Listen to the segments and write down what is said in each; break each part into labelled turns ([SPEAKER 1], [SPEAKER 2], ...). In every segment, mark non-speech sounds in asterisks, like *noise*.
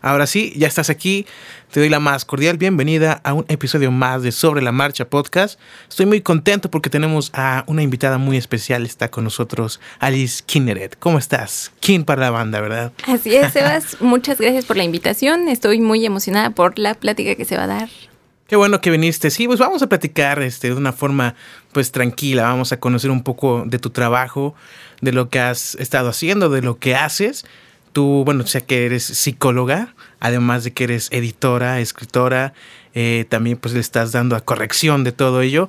[SPEAKER 1] Ahora sí, ya estás aquí. Te doy la más cordial bienvenida a un episodio más de Sobre la Marcha Podcast. Estoy muy contento porque tenemos a una invitada muy especial. Está con nosotros Alice Kinneret. ¿Cómo estás? King para la banda, ¿verdad?
[SPEAKER 2] Así es, Sebas. *laughs* Muchas gracias por la invitación. Estoy muy emocionada por la plática que se va a dar.
[SPEAKER 1] Qué bueno que viniste. Sí, pues vamos a platicar este, de una forma pues tranquila. Vamos a conocer un poco de tu trabajo, de lo que has estado haciendo, de lo que haces tú, bueno, sé que eres psicóloga, además de que eres editora, escritora, eh, también pues le estás dando a corrección de todo ello.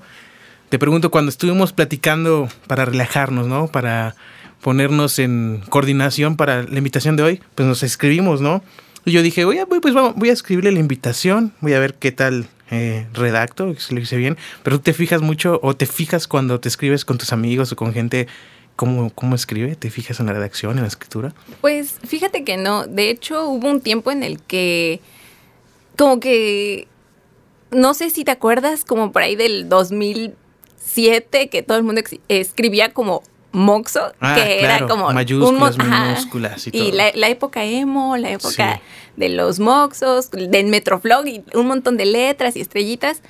[SPEAKER 1] Te pregunto, cuando estuvimos platicando para relajarnos, ¿no? Para ponernos en coordinación para la invitación de hoy, pues nos escribimos, ¿no? Y yo dije, oye, pues voy a escribirle la invitación, voy a ver qué tal eh, redacto, si lo hice bien, pero tú te fijas mucho o te fijas cuando te escribes con tus amigos o con gente ¿Cómo, ¿Cómo escribe? ¿Te fijas en la redacción, en la escritura?
[SPEAKER 2] Pues fíjate que no. De hecho, hubo un tiempo en el que, como que, no sé si te acuerdas, como por ahí del 2007, que todo el mundo escribía como Moxo,
[SPEAKER 1] Ah,
[SPEAKER 2] que
[SPEAKER 1] claro,
[SPEAKER 2] era como
[SPEAKER 1] mayúsculas,
[SPEAKER 2] un
[SPEAKER 1] minúsculas y todo.
[SPEAKER 2] Y la, la época emo, la época
[SPEAKER 1] Sí.
[SPEAKER 2] de los Moxos, del Metroflog y un montón de letras y estrellitas.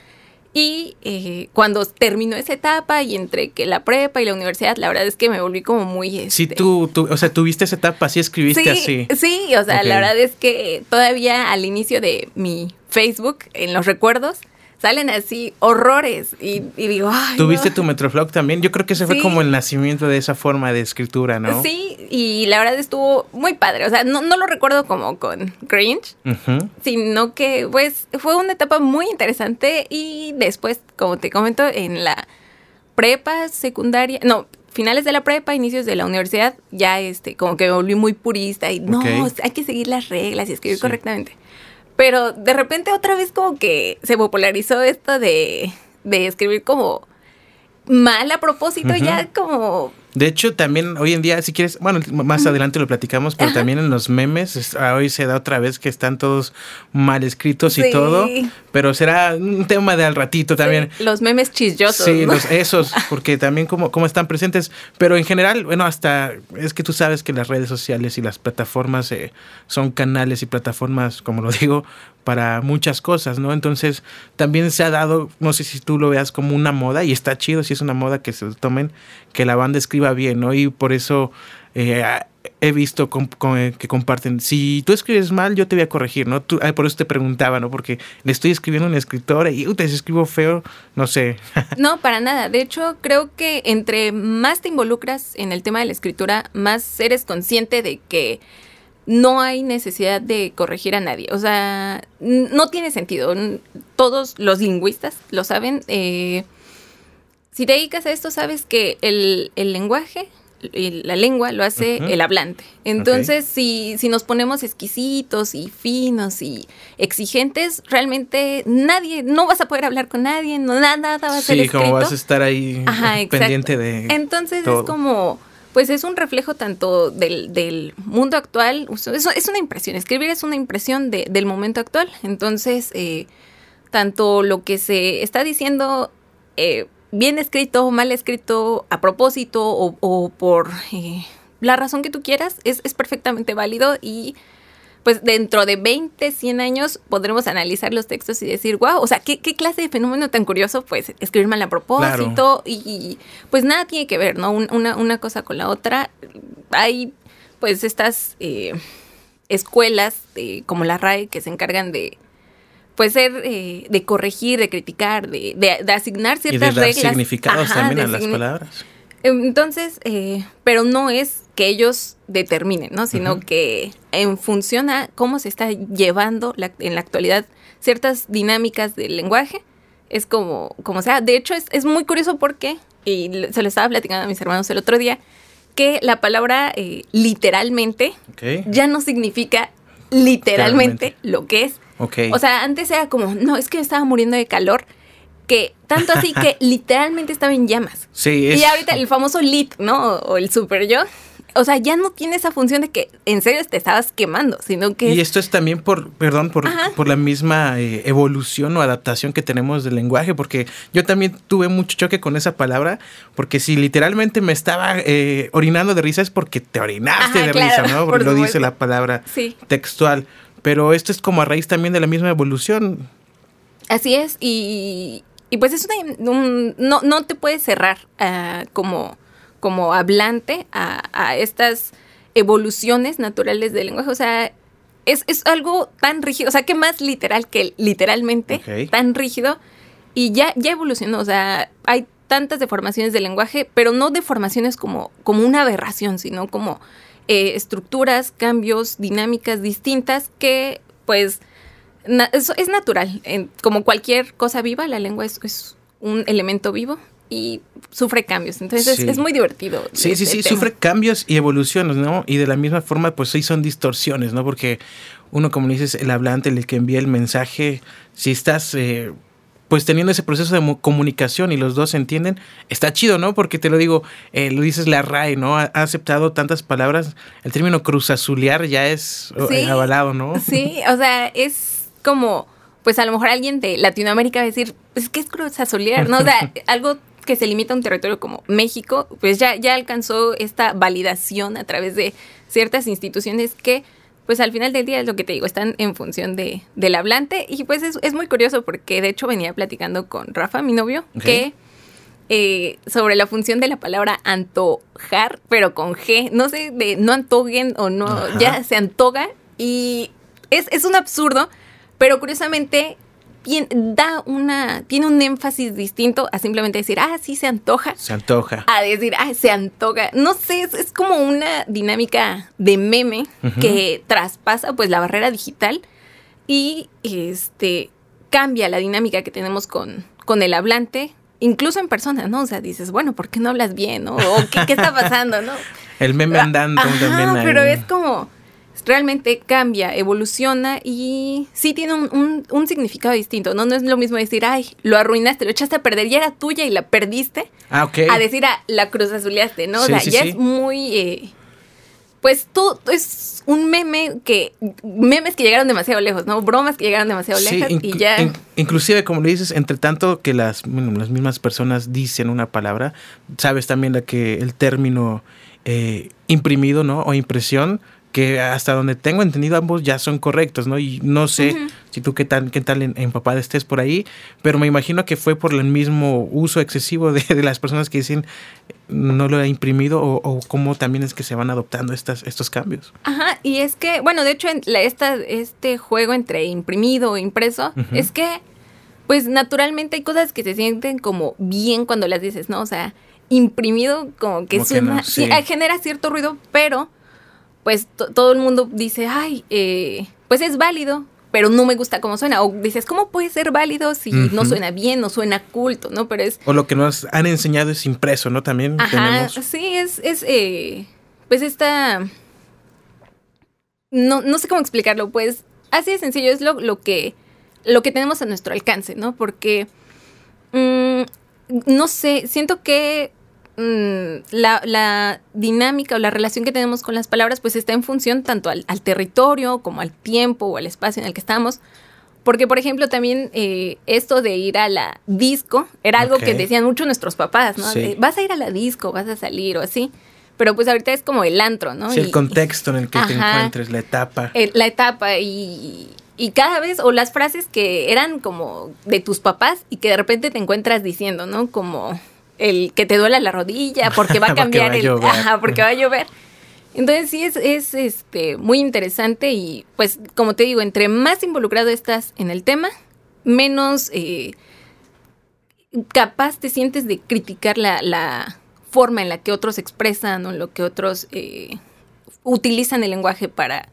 [SPEAKER 2] Y eh, cuando terminó esa etapa y entre que la prepa y la universidad, la verdad es que me volví como muy...
[SPEAKER 1] Sí,
[SPEAKER 2] este,
[SPEAKER 1] tú, tú, o sea, tuviste esa etapa, sí escribiste
[SPEAKER 2] sí,
[SPEAKER 1] así.
[SPEAKER 2] Sí, o sea, la verdad es que todavía al inicio de mi Facebook, en los recuerdos, salen así horrores y, y digo, ay,
[SPEAKER 1] ¿Tuviste
[SPEAKER 2] no.
[SPEAKER 1] tu Metroflog también? Yo creo que ese fue como el nacimiento de esa forma de escritura, ¿no?
[SPEAKER 2] Sí, y la verdad estuvo muy padre. O sea, no, no lo recuerdo como con cringe, sino que pues fue una etapa muy interesante y después, como te comento, en la prepa, secundaria, no, finales de la prepa, inicios de la universidad, ya este, como que me volví muy purista y no, hay que seguir las reglas y escribir
[SPEAKER 1] Sí.
[SPEAKER 2] correctamente. Pero de repente otra vez como que se popularizó esto de, de escribir como mal a propósito, ya como
[SPEAKER 1] De hecho, también hoy en día, si quieres, bueno, más adelante lo platicamos, pero también en los memes, es- ah, hoy se da otra vez que están todos mal escritos y
[SPEAKER 2] Sí.
[SPEAKER 1] todo, pero será un tema de al ratito también.
[SPEAKER 2] Sí, los memes chisyosos.
[SPEAKER 1] Sí,
[SPEAKER 2] ¿no?
[SPEAKER 1] los- esos, *laughs* porque también como, como están presentes, pero en general, bueno, hasta es que tú sabes que las redes sociales y las plataformas eh, son canales y plataformas, como lo digo, para muchas cosas, ¿no? Entonces, también se ha dado, no sé si tú lo veas como una moda, y está chido si es una moda que se tomen, que la banda escriba bien, ¿no? Y por eso eh, he visto eh, que comparten, si tú escribes mal, yo te voy a corregir, ¿no? Tú- por eso te preguntaba, ¿no? Porque le estoy escribiendo a una escritora y, te escribo feo, no sé. *laughs*
[SPEAKER 2] No, para nada. De hecho, creo que entre más te involucras en el tema de la escritura, más eres consciente de que no hay necesidad de corregir a nadie. O sea, no tiene sentido. Todos los lingüistas lo saben. eh, si te dedicas a esto, sabes que el, el lenguaje, y la lengua lo hace el hablante. Entonces, si, si nos ponemos exquisitos y finos y exigentes, realmente nadie, no vas a poder hablar con nadie, no, nada, nada va a ser
[SPEAKER 1] Sí,
[SPEAKER 2] escrito.
[SPEAKER 1] como vas a estar ahí
[SPEAKER 2] Ajá,
[SPEAKER 1] pendiente de...
[SPEAKER 2] Entonces
[SPEAKER 1] todo.
[SPEAKER 2] es como, pues es un reflejo tanto del, del mundo actual, o es, es una impresión, escribir es una impresión de- del momento actual. Entonces, eh, tanto lo que se está diciendo, eh, bien escrito, mal escrito, a propósito o, o por eh, la razón que tú quieras, es, es perfectamente válido y pues dentro de 20, 100 años podremos analizar los textos y decir, wow, o sea, ¿qué, qué clase de fenómeno tan curioso, pues escribir mal a propósito y, y, pues nada tiene que ver, ¿no? Un- una, una cosa con la otra. Hay pues estas eh, escuelas como la RAE que se encargan de pues ser eh, de corregir, de criticar, de, de- de asignar
[SPEAKER 1] y de
[SPEAKER 2] ciertas
[SPEAKER 1] dar
[SPEAKER 2] reglas.
[SPEAKER 1] significados
[SPEAKER 2] Ajá,
[SPEAKER 1] también a las palabras.
[SPEAKER 2] Entonces, eh, pero no es que ellos determinen, ¿no? Sino que en función a cómo se está llevando la- en la actualidad ciertas dinámicas del lenguaje, es como, como sea. De hecho, es, es muy curioso porque, y se lo estaba platicando a mis hermanos el otro día, que la palabra eh, literalmente ya no significa literalmente lo que es.
[SPEAKER 1] Ok.
[SPEAKER 2] O sea, antes era como, no, es que estaba muriendo de calor, que tanto así que *laughs* literalmente estaba en llamas.
[SPEAKER 1] sí, es...
[SPEAKER 2] Y ahorita el famoso lit, ¿no? O el super yo. O sea, ya no tiene esa función de que en serio te estabas quemando, sino que...
[SPEAKER 1] Y esto es también por, perdón, por, por la misma eh, evolución o adaptación que tenemos del lenguaje, porque yo también tuve mucho choque con esa palabra, porque si literalmente me estaba eh, orinando de risa es porque te orinaste
[SPEAKER 2] Ajá,
[SPEAKER 1] de
[SPEAKER 2] claro,
[SPEAKER 1] risa, ¿no? *laughs*
[SPEAKER 2] por
[SPEAKER 1] lo dice la palabra
[SPEAKER 2] Sí.
[SPEAKER 1] textual. pero esto es como a raíz también de la misma evolución.
[SPEAKER 2] Así es, y, y pues es un, no, no te puedes cerrar uh, como, como hablante a, a, estas evoluciones naturales del lenguaje. O sea, es, es, algo tan rígido, o sea, que más literal que literalmente, okay. tan rígido, y ya, ya evolucionó. O sea, hay tantas deformaciones del lenguaje, pero no deformaciones como, como una aberración, sino como eh, estructuras, cambios, dinámicas distintas que pues na es, es, natural. En, como cualquier cosa viva, la lengua es, es, un elemento vivo y sufre cambios. Entonces sí. es, es, muy divertido.
[SPEAKER 1] Sí, sí, sí, tema. sufre cambios y evoluciones, ¿no? Y de la misma forma, pues sí son distorsiones, ¿no? Porque uno, como dices, el hablante, el que envía el mensaje, si estás... Eh, pues teniendo ese proceso de comunicación y los dos se entienden, está chido, ¿no? Porque te lo digo, eh, lo dices la RAE, ¿no? Ha, ha, aceptado tantas palabras, el término cruzazulear ya es sí, avalado, ¿no?
[SPEAKER 2] Sí, o sea, es como, pues a lo mejor alguien de Latinoamérica va a decir, pues ¿qué es cruzazulear? ¿No? O sea, *laughs* algo que se limita a un territorio como México, pues ya, ya alcanzó esta validación a través de ciertas instituciones que pues al final del día es lo que te digo, están en función de, del hablante y pues es, es, muy curioso porque de hecho venía platicando con Rafa, mi novio, okay. que eh, sobre la función de la palabra antojar, pero con G, no sé, de no antoguen o no, Ajá. ya se antoga y es, es un absurdo, pero curiosamente da una, tiene un énfasis distinto a simplemente decir, ah, sí, se antoja.
[SPEAKER 1] Se antoja.
[SPEAKER 2] A decir, ah, se antoja. No sé, es, es como una dinámica de meme uh -huh. que traspasa pues la barrera digital y este cambia la dinámica que tenemos con, con el hablante, incluso en persona, ¿no? O sea, dices, bueno, ¿por qué no hablas bien? ¿no? O ¿qué, qué está pasando? ¿no? *laughs*
[SPEAKER 1] el meme andando
[SPEAKER 2] Ajá,
[SPEAKER 1] también. Ahí.
[SPEAKER 2] Pero es como realmente cambia, evoluciona y sí tiene un, un, un, significado distinto, ¿no? No es lo mismo decir, ay, lo arruinaste, lo echaste a perder, ya era tuya y la perdiste,
[SPEAKER 1] ah, okay.
[SPEAKER 2] a decir, ah, la cruz azuleaste, ¿no? Sí, o sea, sí, ya sí. es muy... Eh, pues todo es un meme que memes que llegaron demasiado lejos, ¿no? Bromas que llegaron demasiado lejos sí, y ya
[SPEAKER 1] in, inclusive como le dices, entre tanto que las bueno, las mismas personas dicen una palabra, sabes también la que el término eh, imprimido, ¿no? o impresión que hasta donde tengo entendido ambos ya son correctos, ¿no? Y no sé uh -huh. si tú qué tal, qué tal empapada estés por ahí, pero me imagino que fue por el mismo uso excesivo de, de las personas que dicen no lo he imprimido o, o, cómo también es que se van adoptando estas, estos cambios.
[SPEAKER 2] Ajá, y es que, bueno, de hecho, la, esta, este juego entre imprimido o impreso, uh -huh. es que, pues naturalmente hay cosas que se sienten como bien cuando las dices, ¿no? O sea, imprimido como que, como suena, que no, sí. sí, genera cierto ruido, pero pues todo el mundo dice, ay, eh, pues es válido, pero no me gusta cómo suena. O dices, ¿cómo puede ser válido si uh -huh. no suena bien, no suena culto, ¿no? Pero es...
[SPEAKER 1] O lo que nos han enseñado es impreso, ¿no? También
[SPEAKER 2] Ajá, tenemos... sí, es, es eh, pues esta... No, no sé cómo explicarlo, pues así de sencillo, es lo, lo, que, lo que tenemos a nuestro alcance, ¿no? Porque, mmm, no sé, siento que Mm, la, la, dinámica o la relación que tenemos con las palabras pues está en función tanto al, al, territorio como al tiempo o al espacio en el que estamos. Porque, por ejemplo, también eh, esto de ir a la disco era algo okay. que decían mucho nuestros papás, ¿no?
[SPEAKER 1] Sí.
[SPEAKER 2] De, vas a ir a la disco, vas a salir o así. Pero pues ahorita es como el antro, ¿no?
[SPEAKER 1] Sí, y, el contexto en el que ajá, te encuentres, la etapa.
[SPEAKER 2] El, la etapa y, y cada vez, o las frases que eran como de tus papás y que de repente te encuentras diciendo, ¿no? Como el que te duele la rodilla, porque va a *laughs* cambiar
[SPEAKER 1] porque va a
[SPEAKER 2] el. Ajá, porque va a llover. Entonces sí es, es este, muy interesante y pues como te digo, entre más involucrado estás en el tema, menos eh, capaz te sientes de criticar la, la, forma en la que otros expresan o lo que otros eh, utilizan el lenguaje para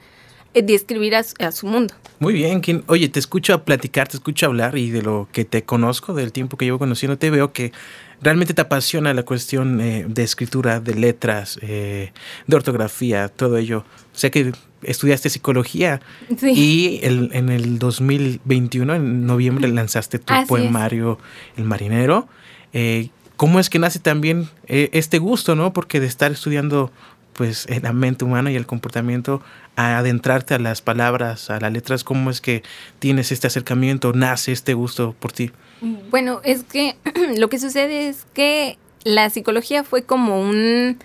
[SPEAKER 2] eh, describir a, a, su mundo.
[SPEAKER 1] Muy bien, Kim. Oye, te escucho platicar, te escucho hablar y de lo que te conozco, del tiempo que llevo conociéndote, veo que realmente te apasiona la cuestión eh, de escritura, de letras, eh, de ortografía, todo ello. Sé que estudiaste psicología
[SPEAKER 2] sí.
[SPEAKER 1] y el, en el 2021, en noviembre, lanzaste tu Así poemario es. El Marinero. Eh, ¿Cómo es que nace también eh, este gusto, no? Porque de estar estudiando pues en la mente humana y el comportamiento, a adentrarte a las palabras, a las letras, ¿cómo es que tienes este acercamiento, nace este gusto por ti?
[SPEAKER 2] Bueno, es que *clears throat* lo que sucede es que la psicología fue como un,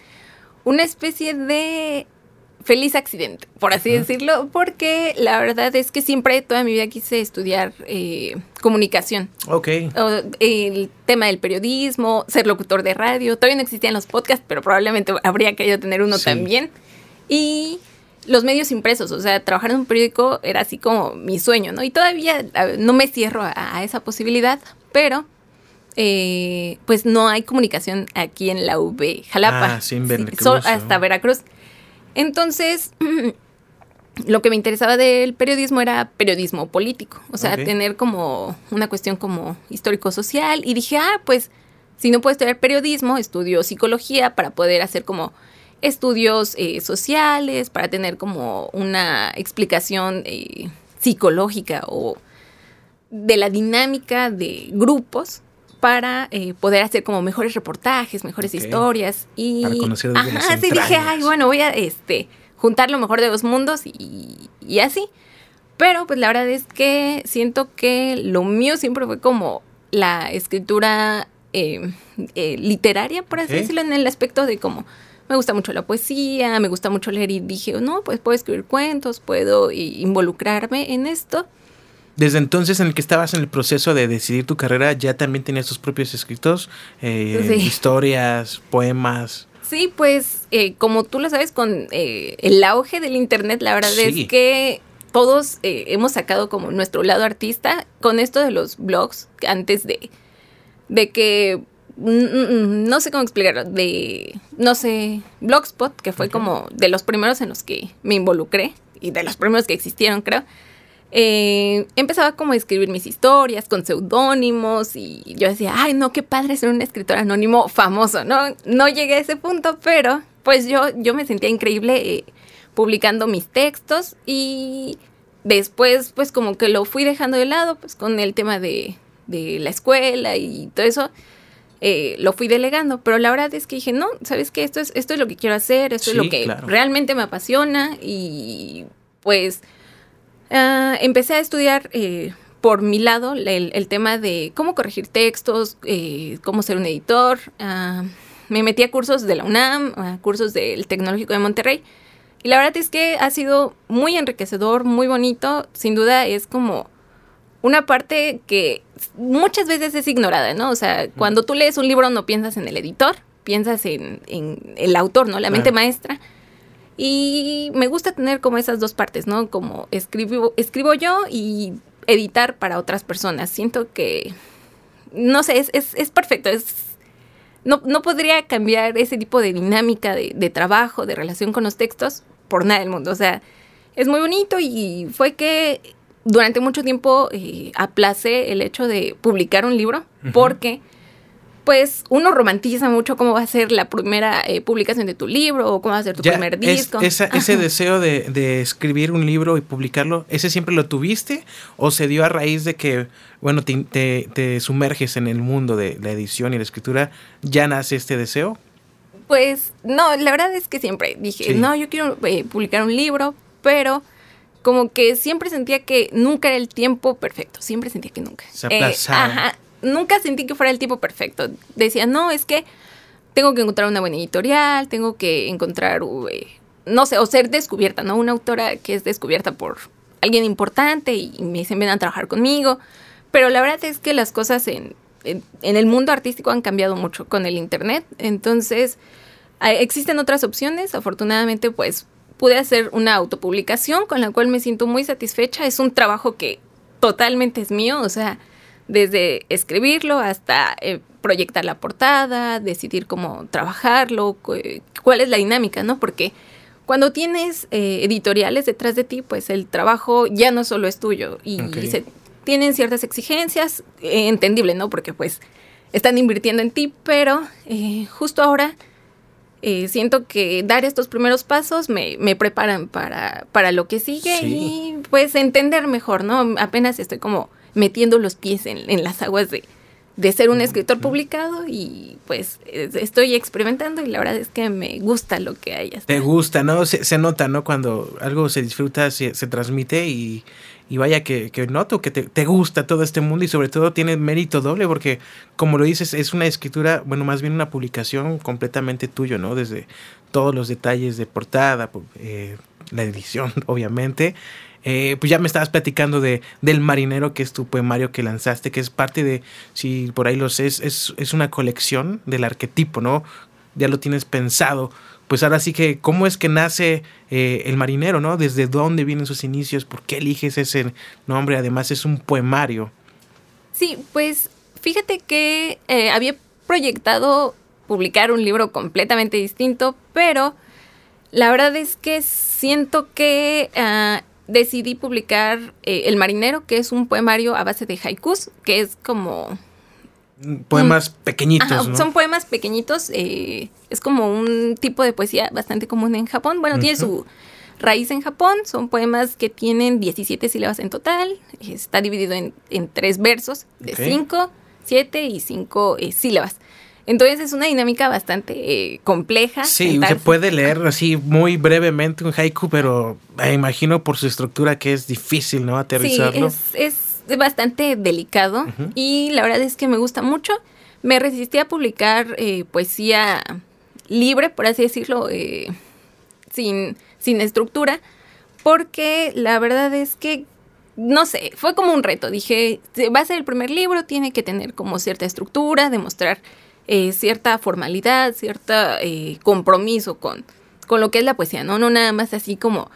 [SPEAKER 2] una especie de feliz accidente, por así decirlo, porque la verdad es que siempre, toda mi vida quise estudiar eh, comunicación.
[SPEAKER 1] Ok.
[SPEAKER 2] el tema del periodismo, ser locutor de radio. Todavía no existían los podcasts, pero probablemente habría querido tener uno también. Y los medios impresos, o sea, trabajar en un periódico era así como mi sueño, ¿no? Y todavía no me cierro a, esa posibilidad, pero eh, pues no hay comunicación aquí en la UB Jalapa.
[SPEAKER 1] Ah, Veracruz.
[SPEAKER 2] hasta Veracruz. Entonces, *clears throat* lo que me interesaba del periodismo era periodismo político, o sea, tener como una cuestión como histórico-social. Y dije, ah, pues si no puedo estudiar periodismo, estudio psicología para poder hacer como estudios eh, sociales, para tener como una explicación eh, psicológica o de la dinámica de grupos para eh, poder hacer como mejores reportajes, mejores historias y
[SPEAKER 1] para conocer
[SPEAKER 2] ajá, sí dije, ay, bueno, voy a este juntar lo mejor de dos mundos y, y, así. Pero pues la verdad es que siento que lo mío siempre fue como la escritura literaria, por así decirlo, en el aspecto de como me gusta mucho la poesía, me gusta mucho leer y dije, no, pues puedo escribir cuentos, puedo involucrarme en esto.
[SPEAKER 1] Desde entonces en el que estabas en el proceso de decidir tu carrera, ya también tenías tus propios escritos, eh, historias, poemas.
[SPEAKER 2] Sí, pues eh, como tú lo sabes, con eh, el auge del Internet, la verdad es que todos hemos sacado como nuestro lado artista con esto de los blogs, antes de, de que no sé cómo explicarlo, de, no sé, Blogspot, que fue como de los primeros en los que me involucré y de los primeros que existieron, creo. Eh, empezaba como a escribir mis historias con seudónimos y yo decía, ay, no, qué padre ser un escritor anónimo famoso, ¿no? No llegué a ese punto, pero pues yo, yo me sentía increíble eh, publicando mis textos y después pues como que lo fui dejando de lado, pues con el tema de, de la escuela y todo eso eh, lo fui delegando, pero la verdad es que dije, no, ¿sabes qué? Esto es, esto es lo que quiero hacer, esto es lo que realmente me apasiona y pues ah, empecé a estudiar eh, por mi lado el, tema de cómo corregir textos, eh, cómo ser un editor. Ah, me metí a cursos de la UNAM, a cursos del Tecnológico de Monterrey. Y la verdad es que ha sido muy enriquecedor, muy bonito. Sin duda es como una parte que muchas veces es ignorada, ¿no? O sea, cuando tú lees un libro no piensas en el editor, piensas en, el autor, ¿no? La mente maestra. Y me gusta tener como esas dos partes, ¿no? Como escribo, escribo yo y editar para otras personas. Siento que, no sé, es, es, perfecto, es... No, no, podría cambiar ese tipo de dinámica de, de trabajo, de relación con los textos, por nada del mundo. O sea, es muy bonito y fue que durante mucho tiempo eh, aplacé el hecho de publicar un libro porque pues uno romantiza mucho cómo va a ser la primera eh, publicación de tu libro o cómo va a ser tu primer disco.
[SPEAKER 1] ese deseo de, escribir un libro y publicarlo, ¿ese siempre lo tuviste o se dio a raíz de que, bueno, te, sumerges en el mundo de la edición y la escritura, ya nace este deseo?
[SPEAKER 2] Pues no, la verdad es que siempre dije, no, yo quiero eh, publicar un libro, pero como que siempre sentía que nunca era el tiempo perfecto, siempre sentía que nunca.
[SPEAKER 1] Se eh,
[SPEAKER 2] ajá, nunca sentí que fuera el tiempo perfecto. Decía, no, es que tengo que encontrar una buena editorial, tengo que encontrar, eh, no sé, o ser descubierta, ¿no? Una autora que es descubierta por alguien importante y me dicen, ven a trabajar conmigo. Pero la verdad es que las cosas en, en, en el mundo artístico han cambiado mucho con el Internet. Entonces, existen otras opciones. Afortunadamente, pues pude hacer una autopublicación con la cual me siento muy satisfecha. Es un trabajo que totalmente es mío, o sea, desde escribirlo hasta eh, proyectar la portada, decidir cómo trabajarlo, cuál es la dinámica, ¿no? Porque cuando tienes eh, editoriales detrás de ti, pues el trabajo ya no solo es tuyo y, se, tienen ciertas exigencias, eh, entendible, ¿no? Porque pues están invirtiendo en ti, pero justo ahora eh, siento que dar estos primeros pasos me, me preparan para, para lo que sigue y pues entender mejor, ¿no? Apenas estoy como metiendo los pies en, en las aguas de, de ser un escritor publicado y pues estoy experimentando y la verdad es que me gusta lo que hay.
[SPEAKER 1] Te gusta, ¿no? Se, se, nota, ¿no? Cuando algo se disfruta, se, se transmite y, y vaya que, que noto que te, gusta todo este mundo y sobre todo tiene mérito doble porque, como lo dices, es una escritura, bueno, más bien una publicación completamente tuyo, ¿no? Desde todos los detalles de portada, eh, la edición, *laughs* obviamente. Eh, pues ya me estabas platicando de del marinero, que es tu poemario que lanzaste, que es parte de, si por ahí lo sé, es, es, una colección del arquetipo, ¿no? Ya lo tienes pensado. Pues ahora sí que, ¿cómo es que nace eh, el marinero, ¿no? ¿Desde dónde vienen sus inicios? ¿Por qué eliges ese nombre? Además es un poemario.
[SPEAKER 2] Sí, pues fíjate que eh, había proyectado publicar un libro completamente distinto, pero la verdad es que siento que ah, decidí publicar eh, El Marinero, que es un poemario a base de haikus, que es como...
[SPEAKER 1] Poemas pequeñitos.
[SPEAKER 2] Son poemas pequeñitos, eh, es como un tipo de poesía bastante común en Japón. Bueno, tiene su raíz en Japón, son poemas que tienen 17 sílabas en total, está dividido en, tres versos de 5, 7 y 5 eh, sílabas. Entonces es una dinámica bastante eh, compleja.
[SPEAKER 1] Sí, se puede leer así muy brevemente un haiku, pero me imagino por su estructura que es difícil, ¿no? Aterrizarlo.
[SPEAKER 2] Sí, es, bastante delicado y la verdad es que me gusta mucho. Me resistí a publicar eh, poesía libre, por así decirlo, eh, sin, sin estructura, porque la verdad es que no sé, fue como un reto. Dije, va a ser el primer libro, tiene que tener como cierta estructura, demostrar eh, cierta formalidad, cierto eh, compromiso con, con lo que es la poesía, ¿no? No nada más así como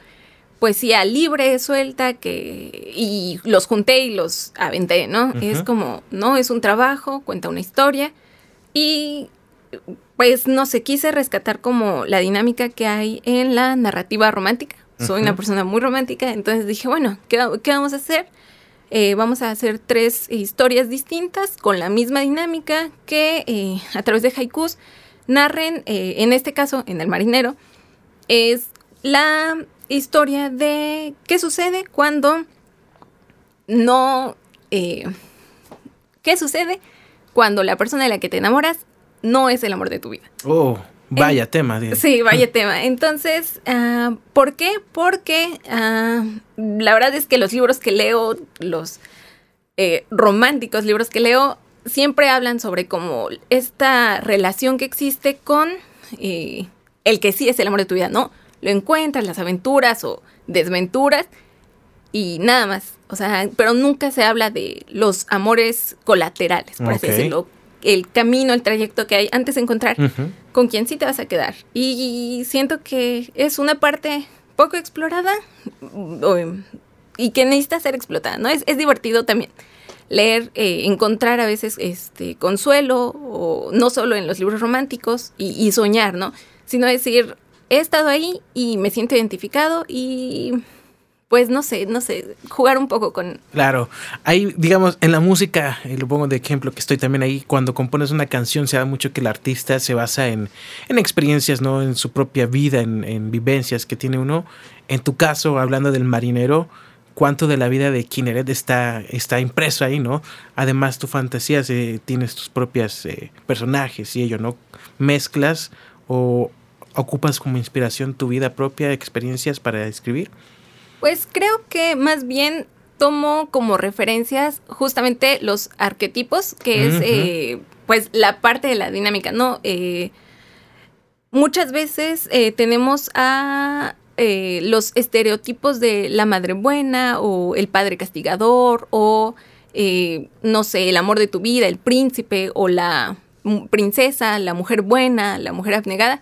[SPEAKER 2] poesía libre, suelta, que y los junté y los aventé, ¿no? Es como, no, es un trabajo, cuenta una historia y pues no sé, quise rescatar como la dinámica que hay en la narrativa romántica. Soy una persona muy romántica, entonces dije, bueno, ¿qué, qué vamos a hacer? Eh, vamos a hacer tres historias distintas con la misma dinámica que eh, a través de haikus narren, eh, en este caso, en El Marinero, es la historia de qué sucede cuando no... ¿Qué sucede cuando la persona de la que te enamoras no es el amor de tu vida?
[SPEAKER 1] Oh. Vaya tema.
[SPEAKER 2] Sí, vaya tema. Entonces, uh, ¿por qué? Porque uh, la verdad es que los libros que leo, los eh, románticos libros que leo, siempre hablan sobre como esta relación que existe con eh, el que sí es el amor de tu vida, ¿no? Lo encuentras, las aventuras o desventuras y nada más. O sea, pero nunca se habla de los amores colaterales, por así decirlo, el camino, el trayecto que hay antes de encontrar con quién sí te vas a quedar. Y, siento que es una parte poco explorada y que necesita ser explotada, ¿no? Es, divertido también leer, eh, encontrar a veces este consuelo, o no solo en los libros románticos, y, y soñar, ¿no? Sino decir, he estado ahí y me siento identificado y pues no sé, no sé, jugar un poco con...
[SPEAKER 1] Claro, hay, digamos, en la música, y lo pongo de ejemplo que estoy también ahí, cuando compones una canción se da mucho que el artista se basa en, en experiencias, ¿no? En su propia vida, en, vivencias que tiene uno. En tu caso, hablando del marinero, cuánto de la vida de Kineret está, está impreso ahí, ¿no? Además, tu fantasía, tienes tus propios eh, personajes y ello, ¿no? Mezclas o ocupas como inspiración tu vida propia, experiencias para escribir.
[SPEAKER 2] Pues creo que más bien tomo como referencias justamente los arquetipos, que es eh, pues la parte de la dinámica, ¿no? Eh, muchas veces eh, tenemos a los estereotipos de la madre buena o el padre castigador o no sé, el amor de tu vida, el príncipe o la princesa, la mujer buena, la mujer abnegada.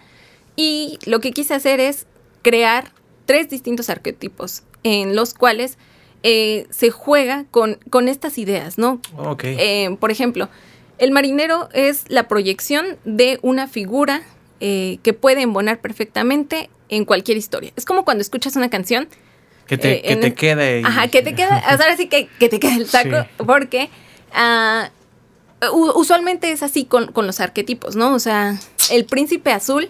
[SPEAKER 2] Y lo que quise hacer es crear tres distintos arquetipos en los cuales eh, se juega con, con, estas ideas, ¿no? Eh, por ejemplo, el marinero es la proyección de una figura eh, que puede embonar perfectamente en cualquier historia. Es como cuando escuchas una canción.
[SPEAKER 1] Que te, que te quede.
[SPEAKER 2] Ajá, que te *laughs* queda. ahora sí que, que te queda el saco, porque uh, usualmente es así con, con los arquetipos, ¿no? O sea, el príncipe azul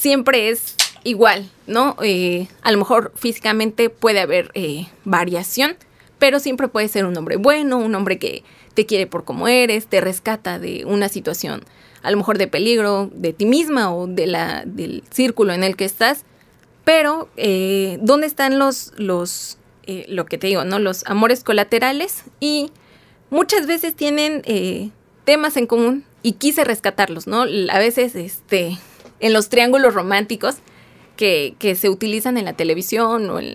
[SPEAKER 2] siempre es igual, ¿no? Eh, a lo mejor físicamente puede haber eh, variación, pero siempre puede ser un hombre bueno, un hombre que te quiere por como eres, te rescata de una situación, a lo mejor de peligro, de ti misma o de la, del círculo en el que estás. Pero, eh, ¿dónde están los, los lo que te digo, ¿no? Los amores colaterales y muchas veces tienen temas en común y quise rescatarlos, ¿no? A veces, este, en los triángulos románticos que, que, se utilizan en la televisión o en,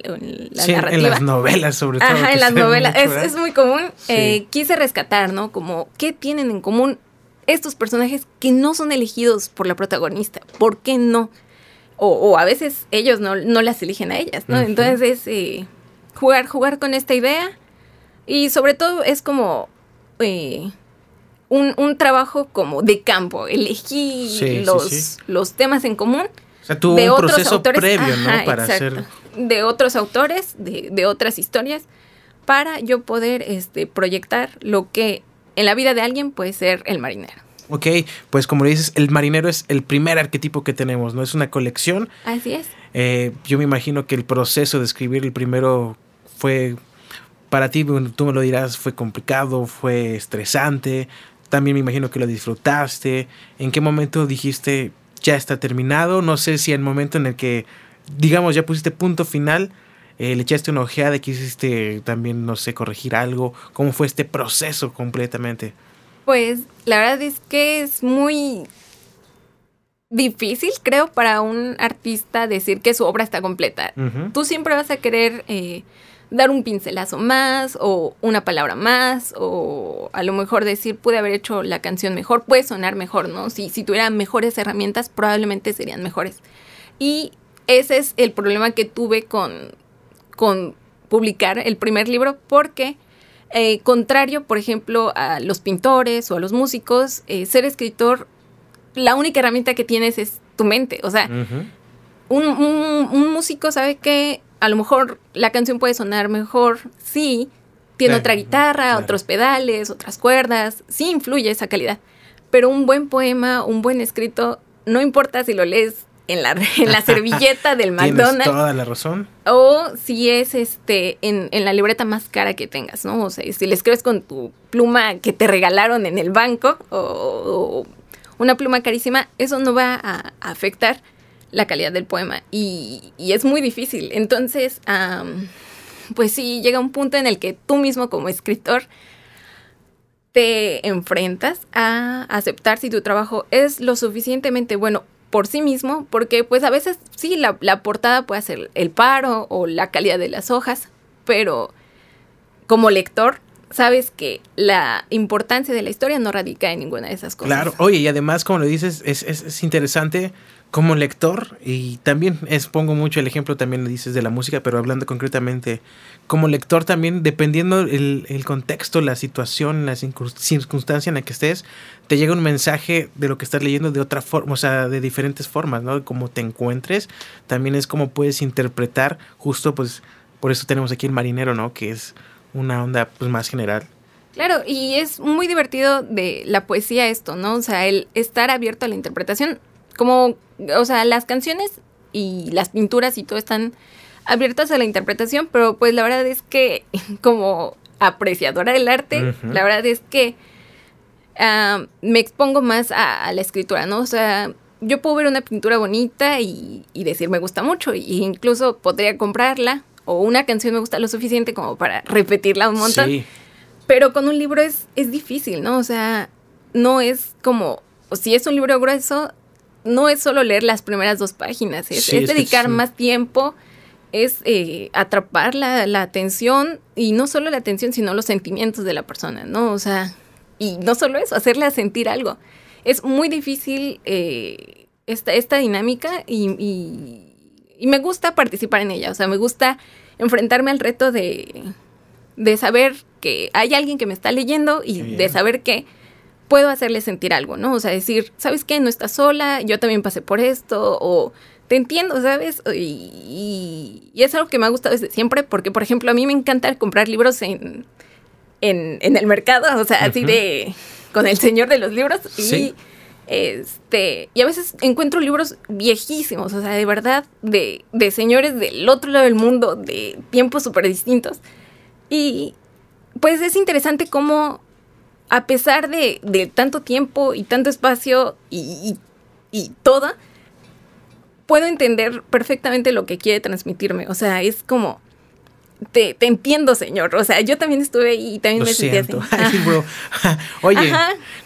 [SPEAKER 2] la
[SPEAKER 1] sí,
[SPEAKER 2] narrativa.
[SPEAKER 1] En las novelas, sobre todo.
[SPEAKER 2] Ajá, en las novelas. es, es, muy común. Sí. Eh, quise rescatar, ¿no? Como, ¿qué tienen en común estos personajes que no son elegidos por la protagonista? ¿Por qué no? O, o a veces ellos no, no, las eligen a ellas, ¿no? Uh -huh. Entonces, eh, jugar, jugar con esta idea. Y sobre todo es como eh, un, un, trabajo como de campo. Elegí sí, los, sí, los temas en común
[SPEAKER 1] o sea, tuvo
[SPEAKER 2] de
[SPEAKER 1] un
[SPEAKER 2] otros
[SPEAKER 1] proceso
[SPEAKER 2] autores,
[SPEAKER 1] previo, ¿no? Para
[SPEAKER 2] exacto.
[SPEAKER 1] hacer.
[SPEAKER 2] De otros autores, de, de, otras historias, para yo poder este, proyectar lo que en la vida de alguien puede ser el marinero.
[SPEAKER 1] Ok, pues como le dices, el marinero es el primer arquetipo que tenemos, ¿no? Es una colección.
[SPEAKER 2] Así es.
[SPEAKER 1] Eh, yo me imagino que el proceso de escribir el primero fue, para ti, tú me lo dirás, fue complicado, fue estresante. También me imagino que lo disfrutaste. ¿En qué momento dijiste, ya está terminado. No sé si el momento en el que, digamos, ya pusiste punto final, eh, le echaste una ojeada, quisiste también, no sé, corregir algo. ¿Cómo fue este proceso completamente?
[SPEAKER 2] Pues la verdad es que es muy difícil, creo, para un artista decir que su obra está completa. Uh -huh. Tú siempre vas a querer eh, dar un pincelazo más o una palabra más o a lo mejor decir pude haber hecho la canción mejor, puede sonar mejor, ¿no? Si, si tuviera mejores herramientas probablemente serían mejores. Y ese es el problema que tuve con, con publicar el primer libro porque eh, contrario, por ejemplo, a los pintores o a los músicos, eh, ser escritor, la única herramienta que tienes es tu mente. O sea, uh -huh. un, un, un músico sabe que a lo mejor la canción puede sonar mejor, sí, tiene otra guitarra, claro. otros pedales, otras cuerdas, sí influye esa calidad. Pero un buen poema, un buen escrito, no importa si lo lees en la, *laughs* en la *laughs* servilleta del McDonald's.
[SPEAKER 1] Tienes toda la razón.
[SPEAKER 2] O si es este en, en, la libreta más cara que tengas, ¿no? O sea, si le escribes con tu pluma que te regalaron en el banco o, o una pluma carísima, eso no va a, a afectar la calidad del poema y, y es muy difícil. Entonces, pues sí, llega un punto en el que tú mismo como escritor te enfrentas a aceptar si tu trabajo es lo suficientemente bueno por sí mismo, porque pues a veces sí, la, la portada puede ser el paro o la calidad de las hojas, pero como lector sabes que la importancia de la historia no radica en ninguna de esas cosas.
[SPEAKER 1] Claro, oye, y además, como lo dices, es, es, es interesante como lector, y también es, pongo mucho el ejemplo, también lo dices de la música, pero hablando concretamente, como lector también, dependiendo el, el contexto, la situación, la circunstancia en la que estés, te llega un mensaje de lo que estás leyendo de otra forma, o sea, de diferentes formas, ¿no? Como te encuentres, también es como puedes interpretar, justo pues, por eso tenemos aquí el marinero, ¿no? Que es una onda pues más general.
[SPEAKER 2] Claro, y es muy divertido de la poesía esto, ¿no? O sea, el estar abierto a la interpretación, como, o sea, las canciones y las pinturas y todo están abiertas a la interpretación, pero pues la verdad es que *laughs* como apreciadora del arte, uh -huh. la verdad es que uh, me expongo más a, a, la escritura, ¿no? O sea, yo puedo ver una pintura bonita y, y decir me gusta mucho, e incluso podría comprarla, o una canción me gusta lo suficiente como para repetirla un montón. Sí. Pero con un libro es, es difícil, ¿no? O sea, no es como, si es un libro grueso, no es solo leer las primeras dos páginas, es, sí, es dedicar sí. más tiempo, es eh, atrapar la, la, atención y no solo la atención, sino los sentimientos de la persona, ¿no? O sea, y no solo eso, hacerla sentir algo. Es muy difícil eh, esta, esta dinámica y, y, y me gusta participar en ella, o sea, me gusta enfrentarme al reto de, de saber que hay alguien que me está leyendo y de saber que puedo hacerle sentir algo, ¿no? O sea, decir, ¿sabes qué? No estás sola, yo también pasé por esto, o te entiendo, ¿sabes? Y, es algo que me ha gustado desde siempre, porque, por ejemplo, a mí me encanta comprar libros en, en, en el mercado, o sea, uh -huh. así de, con el señor de los libros,
[SPEAKER 1] sí.
[SPEAKER 2] y este, y a veces encuentro libros viejísimos, o sea, de verdad, de, de señores del otro lado del mundo, de tiempos súper distintos. Y pues es interesante cómo, a pesar de, de tanto tiempo y tanto espacio y, y, y todo, puedo entender perfectamente lo que quiere transmitirme. O sea, es como te, entiendo, señor. O sea, yo también estuve ahí y también me sentí así. *laughs*
[SPEAKER 1] Oye,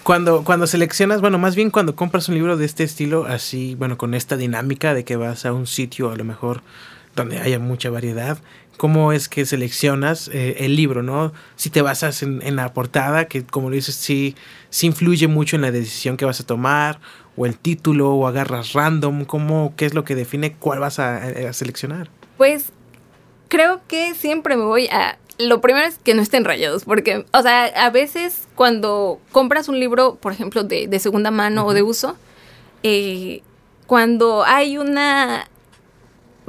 [SPEAKER 1] cuando, cuando seleccionas, bueno, más bien cuando compras un libro de este estilo, así, bueno, con esta dinámica de que vas a un sitio a lo mejor donde haya mucha variedad, ¿cómo es que seleccionas eh, el libro, no? Si te basas en, la portada, que como lo dices, sí, sí influye mucho en la decisión que vas a tomar, o el título, o agarras random, ¿cómo, qué es lo que define cuál vas a seleccionar?
[SPEAKER 2] Pues creo que siempre me voy a... Lo primero es que no estén rayados, porque, o sea, a veces cuando compras un libro, por ejemplo, de, segunda mano o de uso, eh, cuando hay una...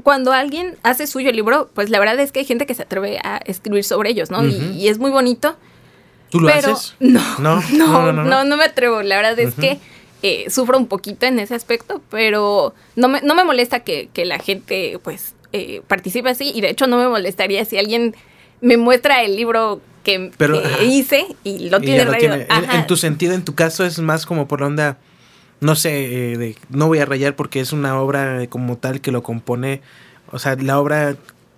[SPEAKER 2] Cuando alguien hace suyo el libro, pues la verdad es que hay gente que se atreve a escribir sobre ellos, ¿no? y, es muy bonito.
[SPEAKER 1] ¿Tú lo haces? *laughs*
[SPEAKER 2] No no no, no no, me atrevo. La verdad es que eh, sufro un poquito en ese aspecto, pero no me, no me molesta que, que la gente, pues, eh, participe así y de hecho no me molestaría si alguien me muestra el libro que, hice y lo tiene,
[SPEAKER 1] En, tu sentido, en tu caso es más como por la onda, no sé, eh, de, no voy a rayar porque es una obra como tal que lo compone, o sea, la obra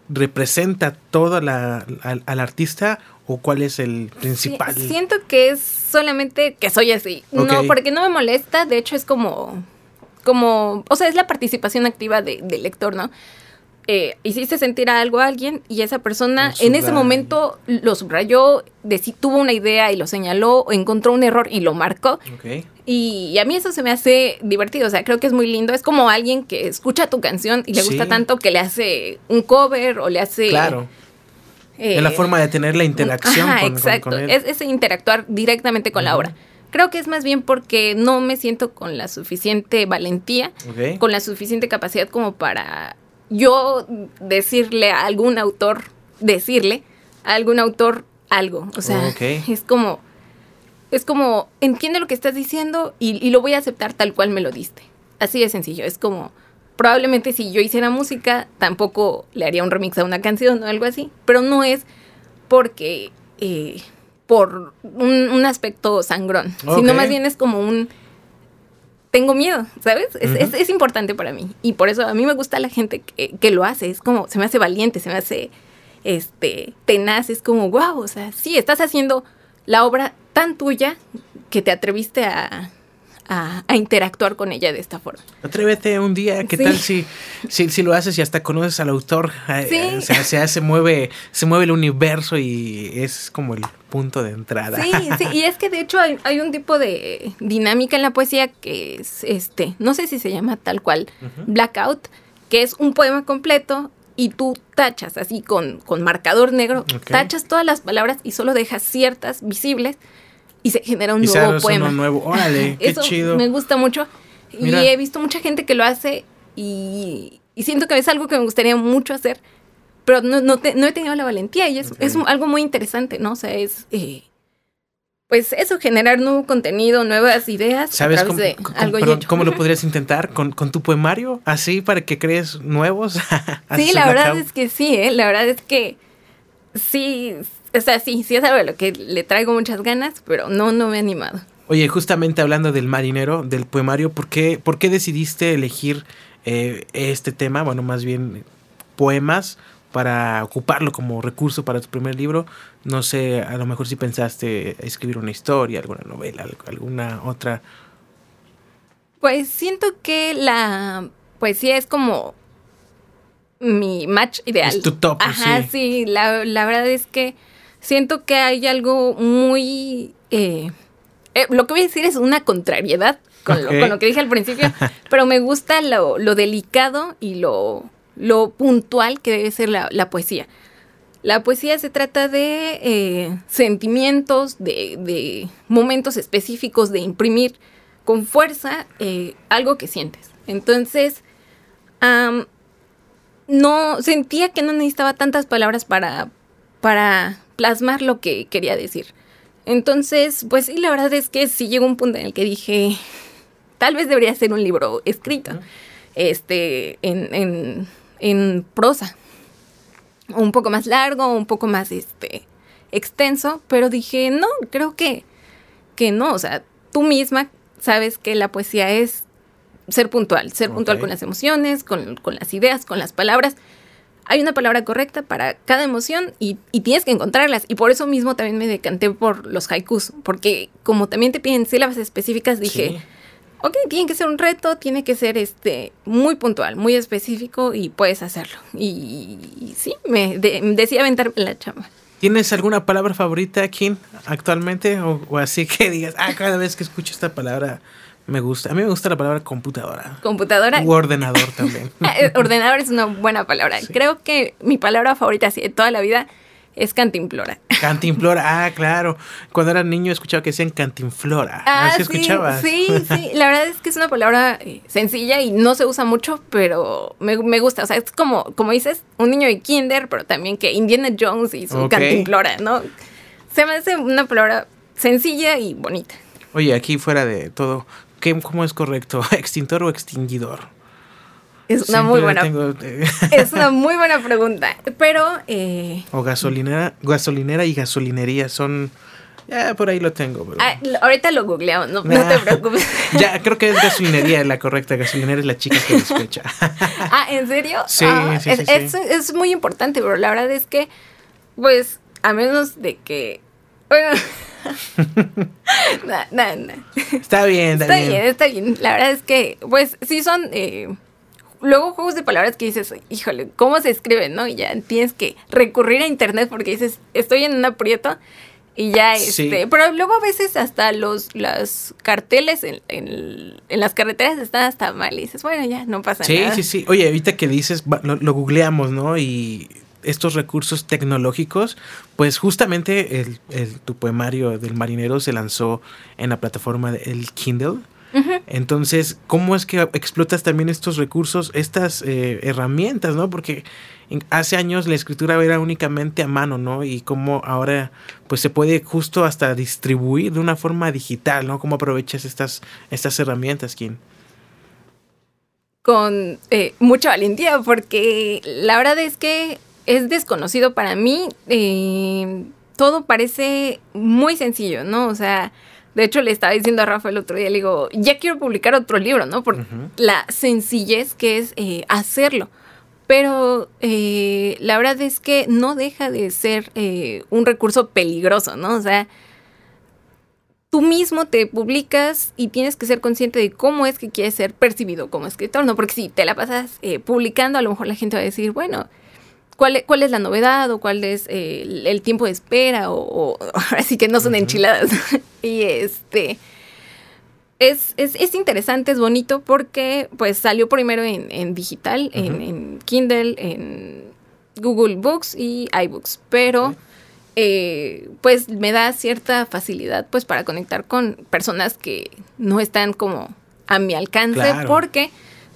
[SPEAKER 1] representa todo la, al, artista o cuál es el principal?
[SPEAKER 2] siento que es solamente que soy así. No, porque no me molesta, de hecho es como, como, o sea, es la participación activa de, del lector, ¿no? Eh, hiciste sentir a algo a alguien y esa persona en ese momento lo subrayó, de, tuvo una idea y lo señaló, encontró un error y lo marcó. Y, a mí eso se me hace divertido, o sea, creo que es muy lindo. Es como alguien que escucha tu canción y le gusta tanto que le hace un cover o le hace...
[SPEAKER 1] Claro. Eh, es la forma de tener la interacción
[SPEAKER 2] con, exacto. Es, interactuar directamente con la obra. Creo que es más bien porque no me siento con la suficiente valentía, con la suficiente capacidad como para yo decirle a algún autor, decirle a algún autor algo. O sea, es como, es como, entiende lo que estás diciendo y, lo voy a aceptar tal cual me lo diste. Así de sencillo. Es como, probablemente si yo hiciera música, tampoco le haría un remix a una canción o algo así. Pero no es porque, eh, por un, aspecto sangrón, sino más bien es como un tengo miedo, ¿sabes? Es, importante para mí. Y por eso a mí me gusta la gente que, lo hace. Es como, se me hace valiente, se me hace este, tenaz. Es como, wow, o sea, sí, estás haciendo la obra tan tuya que te atreviste a, a, interactuar con ella de esta forma.
[SPEAKER 1] Atrévete un día, ¿qué tal si, si, si, lo haces y hasta conoces al autor? Eh, o sea, se, se, mueve, se mueve el universo y es como el punto de entrada.
[SPEAKER 2] Sí, sí, y es que de hecho hay, un tipo de dinámica en la poesía que es este, no sé si se llama tal cual, blackout, que es un poema completo y tú tachas así con, con marcador negro, tachas todas las palabras y solo dejas ciertas visibles y se genera un nuevo poema.
[SPEAKER 1] Uno nuevo. Órale, *laughs* qué chido.
[SPEAKER 2] Me gusta mucho. Y he visto mucha gente que lo hace y, siento que es algo que me gustaría mucho hacer, pero no, no, he tenido la valentía y es, es, algo muy interesante, ¿no? O sea, es... Eh, pues eso, generar nuevo contenido, nuevas ideas
[SPEAKER 1] ¿Sabes a través cómo, de algo ¿Cómo lo podrías *laughs* intentar con, con, tu poemario? Así para que crees nuevos. *laughs*
[SPEAKER 2] sí, la verdad es que sí, ¿eh? La verdad es que sí, o sea, sí, sí es algo de lo que le traigo muchas ganas, pero no, no me he animado.
[SPEAKER 1] Oye, justamente hablando del marinero, del poemario, ¿por qué, por qué decidiste elegir eh, este tema? Bueno, más bien poemas para ocuparlo como recurso para tu primer libro. No sé, a lo mejor si pensaste escribir una historia, alguna novela, alguna otra.
[SPEAKER 2] Pues siento que la poesía es como mi match ideal.
[SPEAKER 1] Es tu top.
[SPEAKER 2] Ajá, sí, la, la verdad es que siento que hay algo muy... Eh, eh, lo que voy a decir es una contrariedad con, lo, que dije al principio, *laughs* pero me gusta lo, delicado y lo, lo, puntual que debe ser la, poesía. La poesía se trata de eh, sentimientos, de, momentos específicos, de imprimir con fuerza algo que sientes. Entonces, no sentía que no necesitaba tantas palabras para, para plasmar lo que quería decir. Entonces, pues sí, la verdad es que sí llegó un punto en el que dije, tal vez debería ser un libro escrito, este, en, en, prosa. Un poco más largo, un poco más, este, extenso, pero dije, no, creo que, que no, o sea, tú misma sabes que la poesía es ser puntual, ser puntual con las emociones, con, con, las ideas, con las palabras hay una palabra correcta para cada emoción y, tienes que encontrarlas. Y por eso mismo también me decanté por los haikus, porque como también te piden sílabas específicas, dije, ok, tiene que ser un reto, tiene que ser este muy puntual, muy específico y puedes hacerlo. Y, sí, me, decía aventar la chamba.
[SPEAKER 1] ¿Tienes alguna palabra favorita, aquí actualmente? O, así *laughs* que digas, ah, cada vez que escucho esta palabra me gusta. A mí me gusta la palabra computadora.
[SPEAKER 2] Computadora.
[SPEAKER 1] U ordenador también. *laughs*
[SPEAKER 2] Eh, ordenador es una buena palabra. Creo que mi palabra favorita así de toda la vida es cantimplora. *laughs*
[SPEAKER 1] Cantimplora, ah, claro. Cuando era niño escuchaba que decían cantimflora.
[SPEAKER 2] Ah, sí, escuchabas? Sí, sí. *laughs* La verdad es que es una palabra eh, sencilla y no se usa mucho, pero me, gusta. O sea, es como, como dices, un niño de kinder, pero también que Indiana Jones y su cantimplora, ¿no? Se me hace una palabra sencilla y bonita.
[SPEAKER 1] Oye, aquí fuera de todo, ¿qué, ¿cómo es correcto? *laughs* ¿Extintor o extinguidor?
[SPEAKER 2] Es una muy buena. es una muy buena pregunta. Pero. Eh,
[SPEAKER 1] o gasolinera, gasolinera y gasolinería son. Ya por ahí lo tengo.
[SPEAKER 2] Ah, ahorita lo googleamos, no, te ah, preocupes. *laughs*
[SPEAKER 1] ya, creo que es gasolinería la correcta. Gasolinera es la chica que despecha. *laughs*
[SPEAKER 2] ah, ¿en serio?
[SPEAKER 1] Sí,
[SPEAKER 2] ah,
[SPEAKER 1] sí,
[SPEAKER 2] sí, es, es, muy importante, pero la verdad es que, pues, a menos de que. Bueno. *laughs*
[SPEAKER 1] Está bien,
[SPEAKER 2] está, bien. Está bien, La verdad es que, pues, sí son. Eh, luego juegos de palabras que dices, híjole, ¿cómo se escribe, no? Y ya tienes que recurrir a internet porque dices, estoy en un aprieto y ya este, pero luego a veces hasta los los carteles en, en, las carreteras están hasta mal y dices, bueno, ya no pasa nada.
[SPEAKER 1] Sí, sí, sí. Oye, ahorita que dices, lo, googleamos, ¿no? Y estos recursos tecnológicos, pues justamente el, el, tu poemario del marinero se lanzó en la plataforma del Kindle. Entonces, ¿cómo es que explotas también estos recursos, estas eh, herramientas, ¿no? Porque hace años la escritura era únicamente a mano, ¿no? Y cómo ahora pues se puede justo hasta distribuir de una forma digital, ¿no? ¿Cómo aprovechas estas, estas herramientas, Kim?
[SPEAKER 2] Con eh, mucha valentía, porque la verdad es que es desconocido para mí. Eh, todo parece muy sencillo, ¿no? O sea, de hecho, le estaba diciendo a Rafa el otro día, le digo, ya quiero publicar otro libro, ¿no? Por la sencillez que es eh, hacerlo. Pero eh, la verdad es que no deja de ser eh, un recurso peligroso, ¿no? O sea, tú mismo te publicas y tienes que ser consciente de cómo es que quieres ser percibido como escritor, ¿no? Porque si te la pasas publicando, a lo mejor la gente va a decir, bueno, cuál, es la novedad o cuál es eh, el, tiempo de espera o, *laughs* así que no son enchiladas. *laughs* y este... Es, interesante, es bonito porque pues salió primero en, digital, en, Kindle, en Google Books y iBooks, pero eh, pues me da cierta facilidad pues para conectar con personas que no están como a mi alcance porque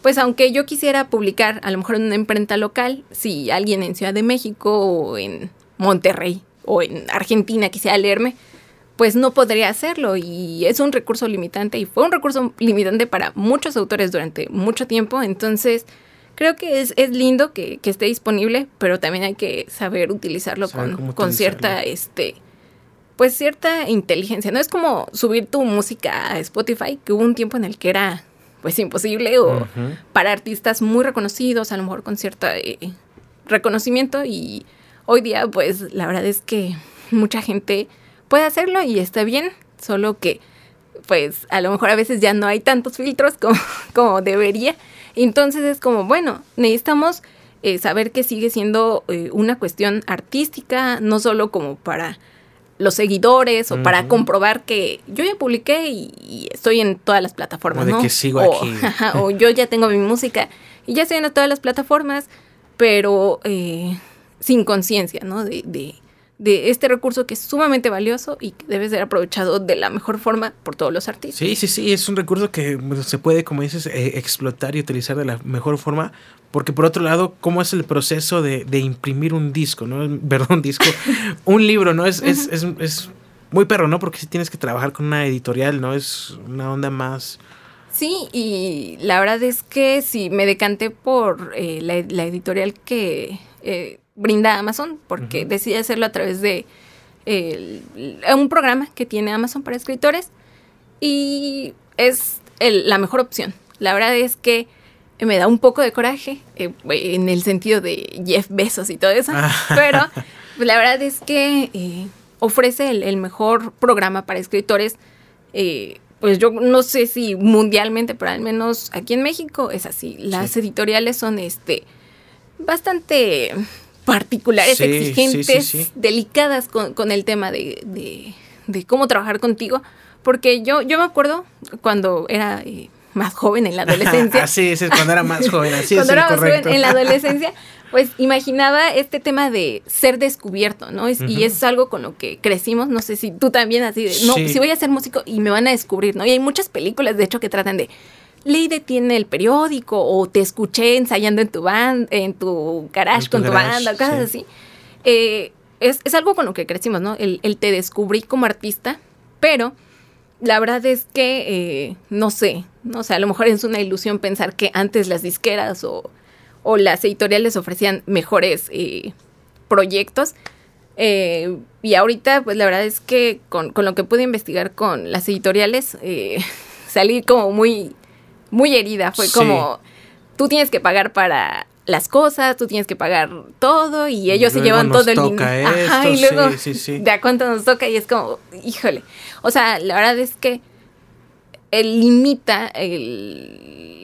[SPEAKER 2] pues aunque yo quisiera publicar a lo mejor en una imprenta local, si alguien en Ciudad de México o en Monterrey o en Argentina quisiera leerme, pues no podría hacerlo. Y es un recurso limitante y fue un recurso limitante para muchos autores durante mucho tiempo, entonces creo que es, lindo que, esté disponible, pero también hay que saber utilizarlo con, con cierta, este, pues cierta inteligencia, no es como subir tu música a Spotify, que hubo un tiempo en el que era pues imposible o para artistas muy reconocidos, a lo mejor con cierto eh, reconocimiento y hoy día pues la verdad es que mucha gente puede hacerlo y está bien, solo que pues a lo mejor a veces ya no hay tantos filtros *laughs* como, como debería. Entonces es como, bueno, necesitamos eh, saber que sigue siendo eh, una cuestión artística, no solo como para los seguidores o para comprobar que yo ya publiqué y, estoy en todas las plataformas,
[SPEAKER 1] o que sigo aquí. *laughs*
[SPEAKER 2] o yo ya tengo mi música y ya estoy en todas las plataformas, pero eh, sin conciencia, ¿no? De, de, de, este recurso que es sumamente valioso y que debe ser aprovechado de la mejor forma por todos los artistas.
[SPEAKER 1] Sí, sí, sí, es un recurso que se puede, como dices, eh, explotar y utilizar de la mejor forma porque por otro lado, ¿cómo es el proceso de, imprimir un disco, ¿no? *laughs* Perdón, un disco, *laughs* un libro, ¿no? Es, es, es, muy perro, ¿no? Porque si tienes que trabajar con una editorial, ¿no? Es una onda más...
[SPEAKER 2] Sí, y la verdad es que sí, me decanté por eh, la, editorial que eh, brinda Amazon, porque decidí hacerlo a través de un programa que tiene Amazon para escritores y es la mejor opción. La verdad es que me da un poco de coraje eh, en el sentido de Jeff Bezos y todo eso, ah. pero *laughs* la verdad es que eh, ofrece el, mejor programa para escritores. Eh, pues yo no sé si mundialmente, pero al menos aquí en México es así. Las editoriales son este bastante particulares, exigentes, delicadas con, el tema de, cómo trabajar contigo. Porque yo, yo me acuerdo cuando era más joven en la *laughs* adolescencia.
[SPEAKER 1] así es, cuando era más joven, así
[SPEAKER 2] cuando
[SPEAKER 1] era
[SPEAKER 2] más joven en la *laughs* adolescencia, pues imaginaba este tema de ser descubierto, ¿no? Y es algo con lo que crecimos, no sé si tú también así de, no, si voy a ser músico y me van a descubrir, ¿no? Y hay muchas películas, de hecho, que tratan de, Ley detiene el periódico o te escuché ensayando en tu band, en tu garage con tu banda, cosas así. Eh, es, es, algo con lo que crecimos, ¿no? El, el te descubrí como artista, pero la verdad es que, eh, no sé, no sé, a lo mejor es una ilusión pensar que antes las disqueras o, las editoriales ofrecían mejores eh, proyectos. Eh, y ahorita, pues la verdad es que con, lo que pude investigar con las editoriales, *laughs* salí como muy, muy herida. Fue como, tú tienes que pagar para las cosas, tú tienes que pagar todo y ellos se llevan todo el dinero. Ajá, y luego de a cuánto nos toca y es como, híjole. O sea, la verdad es que él limita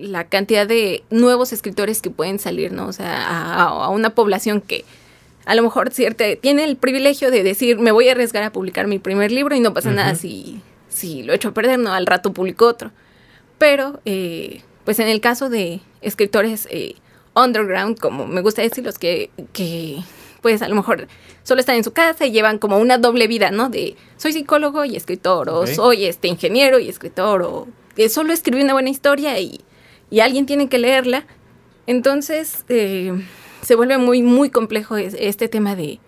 [SPEAKER 2] la cantidad de nuevos escritores que pueden salir, ¿no? O sea, a, una población que a lo mejor cierto, tiene el privilegio de decir, me voy a arriesgar a publicar mi primer libro y no pasa nada si, si lo echo a perder, ¿no? Al rato publico otro. Pero, eh, pues en el caso de escritores... Eh, underground, como me gusta decirlos, que, que pues a lo mejor solo están en su casa y llevan como una doble vida, ¿no? De soy psicólogo y escritor, o soy este ingeniero y escritor, o solo escribí una buena historia y, y alguien tiene que leerla. Entonces eh, se vuelve muy, muy complejo este tema de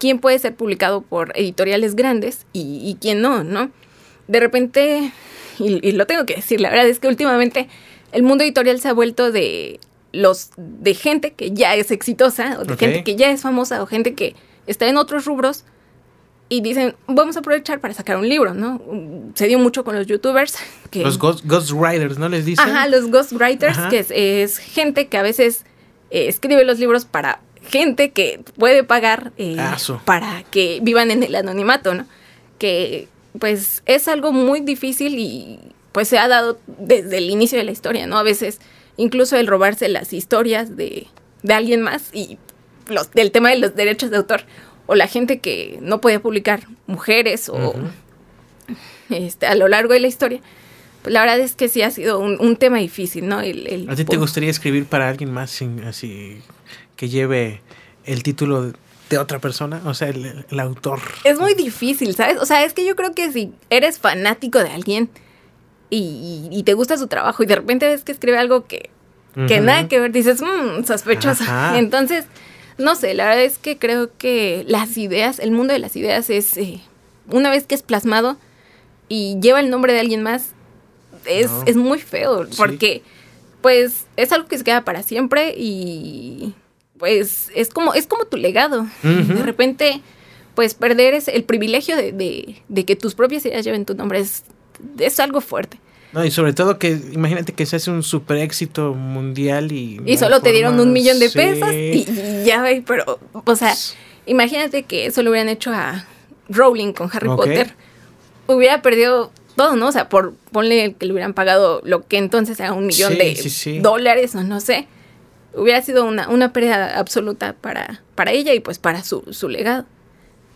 [SPEAKER 2] quién puede ser publicado por editoriales grandes y, y quién no, ¿no? De repente, y, y lo tengo que decir, la verdad es que últimamente el mundo editorial se ha vuelto de los de gente que ya es exitosa, o de gente que ya es famosa, o gente que está en otros rubros, y dicen, vamos a aprovechar para sacar un libro, ¿no? Se dio mucho con los youtubers. *laughs* Que,
[SPEAKER 1] los ghost, ghostwriters, ¿no les dicen?
[SPEAKER 2] Ajá, los ghostwriters, que es, gente que a veces eh, escribe los libros para gente que puede pagar eh, para que vivan en el anonimato, ¿no? Que pues es algo muy difícil y pues se ha dado desde el inicio de la historia, ¿no? A veces incluso el robarse las historias de, alguien más y los, del tema de los derechos de autor o la gente que no puede publicar mujeres o este, a lo largo de la historia. Pues la verdad es que sí ha sido un, tema difícil, ¿no? El,
[SPEAKER 1] ¿A ti te gustaría escribir para alguien más sin, así que lleve el título de otra persona? O sea, el, el, autor.
[SPEAKER 2] Es muy difícil, ¿sabes? O sea, es que yo creo que si eres fanático de alguien, y, te gusta su trabajo y de repente ves que escribe algo que, que nada que ver, dices, mmm, sospechoso. *laughs* Entonces, no sé, la verdad es que creo que las ideas, el mundo de las ideas es, eh, una vez que es plasmado y lleva el nombre de alguien más, es, es muy feo, porque pues es algo que se queda para siempre y pues es como, es como tu legado. De repente, pues perder es el privilegio de, de, de, que tus propias ideas lleven tu nombre es es algo fuerte.
[SPEAKER 1] No, y sobre todo que imagínate que se hace un super éxito mundial y...
[SPEAKER 2] Y solo te dieron un millón de pesos y, ya, pero, o sea, imagínate que eso lo hubieran hecho a Rowling con Harry Potter. Hubiera perdido todo, ¿no? O sea, por ponle que le hubieran pagado lo que entonces era un millón de dólares o no sé. Hubiera sido una, una pérdida absoluta para, para ella y pues para su, su legado.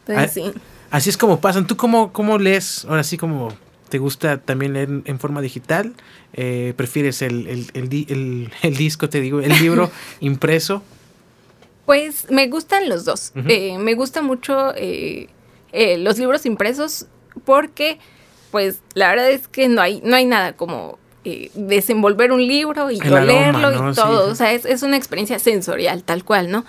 [SPEAKER 1] Entonces, ah, sí. Así es como pasan. ¿Tú cómo, cómo lees, ahora sí como ¿Te gusta también leer en forma digital? Eh, ¿Prefieres el, el, disco, te digo, el libro *laughs* impreso?
[SPEAKER 2] Pues me gustan los dos. Eh, me gusta mucho eh, los libros impresos porque, pues, la verdad es que no hay, no hay nada como desenvolver un libro y leerlo y todo. O sea, es, una experiencia sensorial, tal cual, ¿no?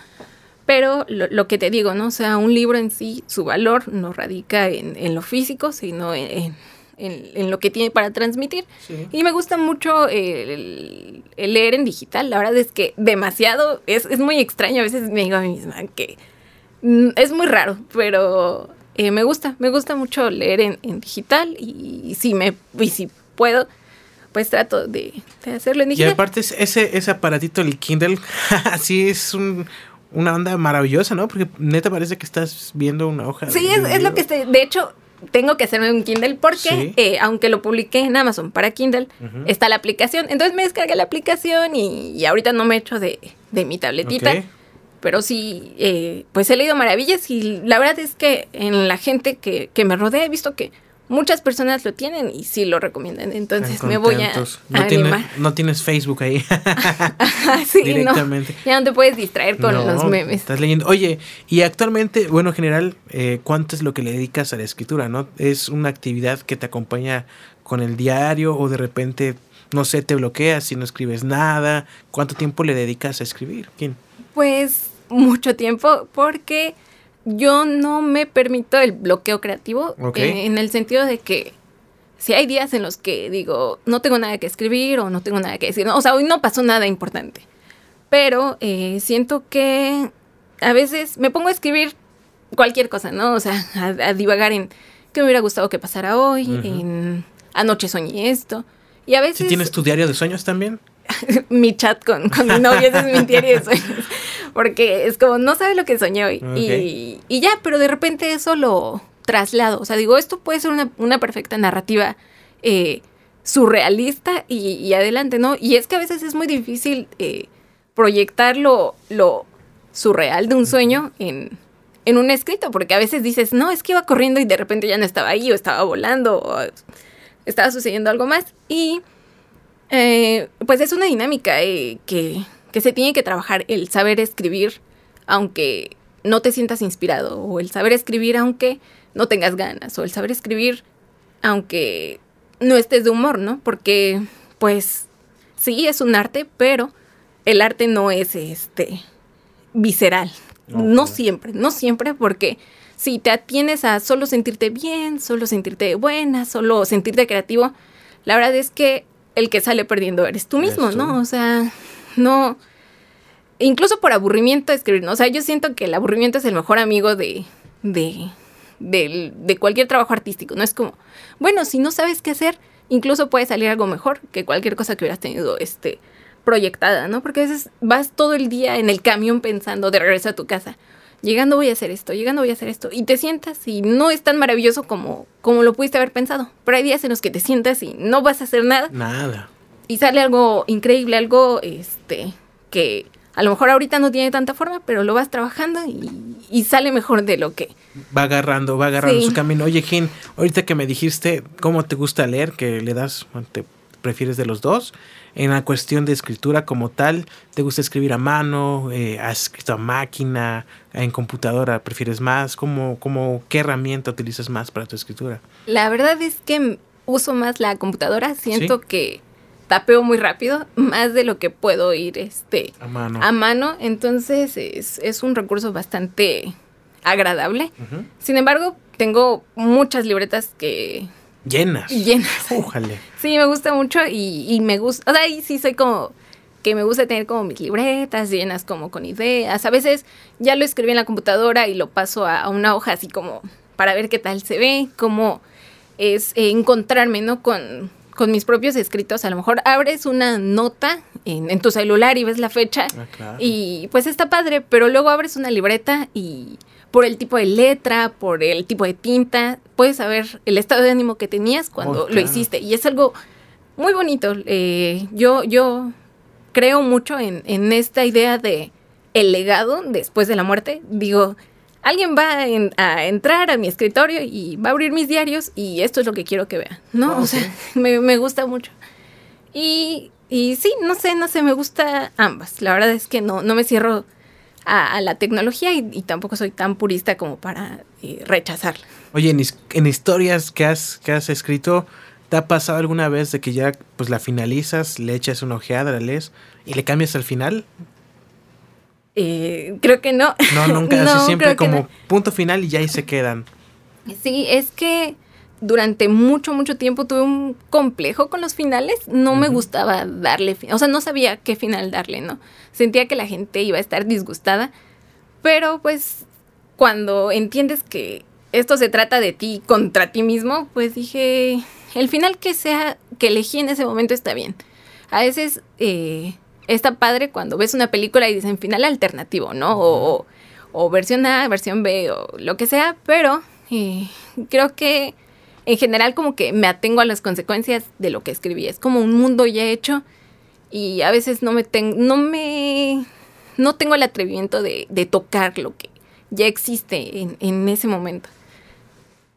[SPEAKER 2] Pero lo, que te digo, ¿no? O sea, un libro en sí, su valor no radica en, en lo físico, sino en en, lo que tiene para transmitir. Y me gusta mucho el, leer en digital. La verdad es que demasiado, es, es, muy extraño. A veces me digo a mí misma que mm, es muy raro, pero eh, me gusta, me gusta mucho leer en, digital y, si me, y si puedo, pues trato de, hacerlo en
[SPEAKER 1] Y aparte ese, ese aparatito, el Kindle, *laughs* así es una onda maravillosa, ¿no? Porque neta parece que estás viendo una hoja.
[SPEAKER 2] Sí, es, lo que estoy, de hecho, tengo que hacerme un Kindle porque, eh, aunque lo publiqué en Amazon para Kindle, está la aplicación. Entonces me descargué la aplicación y, ahorita no me echo de, de mi tabletita. Pero sí, eh, pues he leído maravillas y la verdad es que en la gente que, que me rodea he visto que muchas personas lo tienen y sí lo recomiendan. Entonces me voy a,
[SPEAKER 1] no no tienes Facebook ahí. *laughs* *laughs*
[SPEAKER 2] sí, Directamente. ya no te puedes distraer con los memes.
[SPEAKER 1] Estás leyendo. Oye, y actualmente, bueno, en general, eh, ¿cuánto es lo que le dedicas a la escritura? ¿No? ¿Es una actividad que te acompaña con el diario o de repente, no sé, te bloqueas si no escribes nada? ¿Cuánto tiempo le dedicas a escribir? ¿Quién?
[SPEAKER 2] Pues mucho tiempo porque yo no me permito el bloqueo creativo eh, en el sentido de que si hay días en los que digo, no tengo nada que escribir o no tengo nada que decir, o sea, hoy no pasó nada importante, pero eh, siento que a veces me pongo a escribir cualquier cosa, ¿no? O sea, a, divagar en qué me hubiera gustado que pasara hoy, en anoche soñé esto. Y a veces...
[SPEAKER 1] tienes tu diario de sueños también? *laughs*
[SPEAKER 2] mi chat con, con mi novio, ese es mi *laughs* diario de sueños. Porque es como, no sabe lo que soñé hoy. Y, y, ya, pero de repente eso lo traslado. O sea, digo, esto puede ser una, una perfecta narrativa eh, surrealista y, adelante, ¿no? Y es que a veces es muy difícil eh, proyectar lo, surreal de un sueño en, en un escrito, porque a veces dices, no, es que iba corriendo y de repente ya no estaba ahí, o estaba volando, o estaba sucediendo algo más. Y eh, pues es una dinámica eh, que, se tiene que trabajar, el saber escribir aunque no te sientas inspirado, o el saber escribir aunque no tengas ganas, o el saber escribir aunque no estés de humor, ¿no? Porque, pues, sí, es un arte, pero el arte no es este visceral. No siempre, no siempre, porque si te atienes a solo sentirte bien, solo sentirte buena, solo sentirte creativo, la verdad es que el que sale perdiendo eres tú mismo, ¿no? O sea, no. Incluso por aburrimiento escribir, ¿no? O sea, yo siento que el aburrimiento es el mejor amigo de, de, de, cualquier trabajo artístico, ¿no? Es como, bueno, si no sabes qué hacer, incluso puede salir algo mejor que cualquier cosa que hubieras tenido este, proyectada, ¿no? Porque a veces vas todo el día en el camión pensando de regreso a tu casa llegando voy a hacer esto, llegando voy a hacer esto, y te sientas y no es tan maravilloso como, como lo pudiste haber pensado. Pero hay días en los que te sientas y no vas a hacer nada.
[SPEAKER 1] Nada.
[SPEAKER 2] Y sale algo increíble, algo este que a lo mejor ahorita no tiene tanta forma, pero lo vas trabajando y, sale mejor de lo que...
[SPEAKER 1] Va agarrando, va agarrando su camino. Oye, Jin, ahorita que me dijiste cómo te gusta leer, que le das, te prefieres de los dos, en la cuestión de escritura como tal, ¿te gusta escribir a mano? Eh, ¿Has escrito a máquina? ¿En computadora prefieres más? ¿Cómo, cómo, ¿Qué herramienta utilizas más para tu escritura?
[SPEAKER 2] La verdad es que uso más la computadora. Siento que tapeo muy rápido, más de lo que puedo ir este,
[SPEAKER 1] a mano.
[SPEAKER 2] A mano. Entonces es, es un recurso bastante agradable. Sin embargo, tengo muchas libretas que
[SPEAKER 1] Llenas.
[SPEAKER 2] Llenas. Sí, me gusta mucho y, me gusta, o sea, ahí sí soy como que me gusta tener como mis libretas llenas como con ideas. A veces ya lo escribí en la computadora y lo paso a, una hoja así como para ver qué tal se ve, cómo es eh, encontrarme, ¿no? Con, con mis propios escritos. A lo mejor abres una nota en, tu celular y ves la fecha ah, y pues está padre, pero luego abres una libreta y por el tipo de letra, por el tipo de tinta, puedes saber el estado de ánimo que tenías cuando lo hiciste. Y es algo muy bonito. Eh, yo, yo creo mucho en, en, esta idea de el legado después de la muerte. Digo, alguien va a entrar a mi escritorio y va a abrir mis diarios y esto es lo que quiero que vea, ¿no? o sea, *laughs* me, me, gusta mucho. Y, y sí, no sé, no sé, me gusta ambas. La verdad es que no, no me cierro a, la tecnología y, tampoco soy tan purista como para eh, rechazarla.
[SPEAKER 1] Oye, en, historias que has, que has escrito, ¿te ha pasado alguna vez de que ya pues la finalizas, le echas una ojeada, la lees y le cambias al final?
[SPEAKER 2] Eh, creo que no.
[SPEAKER 1] No, nunca, *laughs* siempre como punto final y ya ahí se quedan.
[SPEAKER 2] Sí, es que durante mucho, mucho tiempo tuve un complejo con los finales. No me gustaba darle, o sea, no sabía qué final darle, ¿no? Sentía que la gente iba a estar disgustada. Pero pues cuando entiendes que esto se trata de ti contra ti mismo, pues dije, el final que sea, que elegí en ese momento está bien. A veces eh, está padre cuando ves una película y dicen final alternativo, ¿no? O, o, versión A, versión B, o lo que sea, pero eh, creo que en general como que me atengo a las consecuencias de lo que escribí. Es como un mundo ya hecho y a veces no me tengo, no me, no tengo el atrevimiento de, tocar lo que ya existe en, en, ese momento.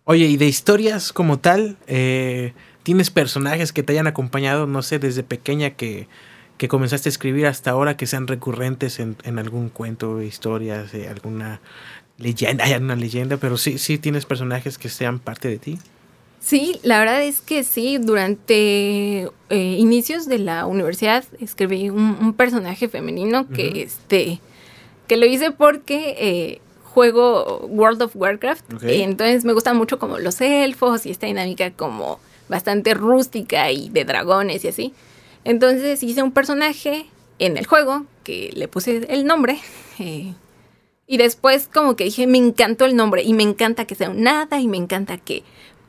[SPEAKER 1] Oye, y de historias como tal, eh, ¿tienes personajes que te hayan acompañado, no sé, desde pequeña que, que comenzaste a escribir hasta ahora que sean recurrentes en, en algún cuento, historias, eh, alguna leyenda, *laughs* hay una leyenda, pero sí, sí tienes personajes que sean parte de ti?
[SPEAKER 2] Sí, la verdad es que sí, durante eh, inicios de la universidad escribí un, personaje femenino que, este, que lo hice porque eh, juego World of Warcraft. Y entonces me gustan mucho como los elfos y esta dinámica como bastante rústica y de dragones y así. Entonces hice un personaje en el juego que le puse el nombre *laughs* eh, y después como que dije me encantó el nombre y me encanta que sea un nada y me encanta que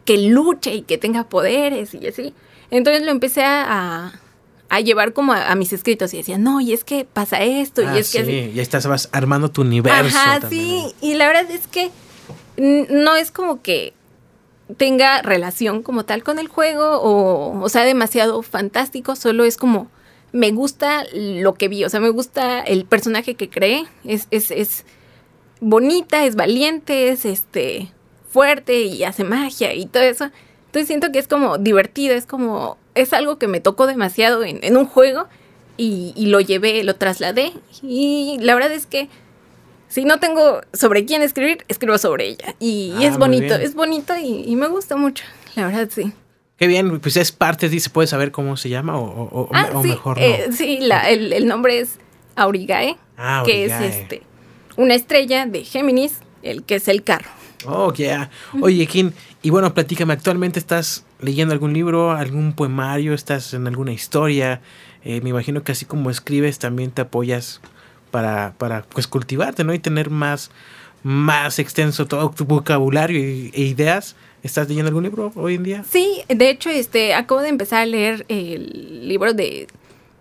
[SPEAKER 2] que luche y que tenga poderes y así. Entonces lo empecé a, a llevar como a, mis escritos y decía, no, y es que pasa esto, y
[SPEAKER 1] ah,
[SPEAKER 2] es que
[SPEAKER 1] así. ya estás vas armando tu universo.
[SPEAKER 2] Ajá, sí, y la verdad es que no es como que tenga relación como tal con el juego o, o sea demasiado fantástico, solo es como me gusta lo que vi, o sea, me gusta el personaje que creé, es, es, es bonita, es valiente, es este fuerte y hace magia y todo eso. Entonces siento que es como divertido, es como, es algo que me tocó demasiado en, un juego y, lo llevé, lo trasladé y la verdad es que si no tengo sobre quién escribir, escribo sobre ella. Y, ah, es bonito, es bonito y, me gusta mucho, la verdad sí.
[SPEAKER 1] Qué bien, pues es parte ¿se puede saber cómo se llama o, ah, mejor no?
[SPEAKER 2] Eh, sí, el, nombre es Aurigae, ah, que es este, una estrella de Géminis, el que es el carro.
[SPEAKER 1] Oh, yeah. Oye, Kim, y bueno, platícame, ¿actualmente estás leyendo algún libro, algún poemario, estás en alguna historia? Eh, me imagino que así como escribes, también te apoyas para, para pues, cultivarte, ¿no? Y tener más, más extenso todo tu vocabulario e ideas. ¿Estás leyendo algún libro hoy en día?
[SPEAKER 2] Sí, de hecho, este, acabo de empezar a leer el libro de,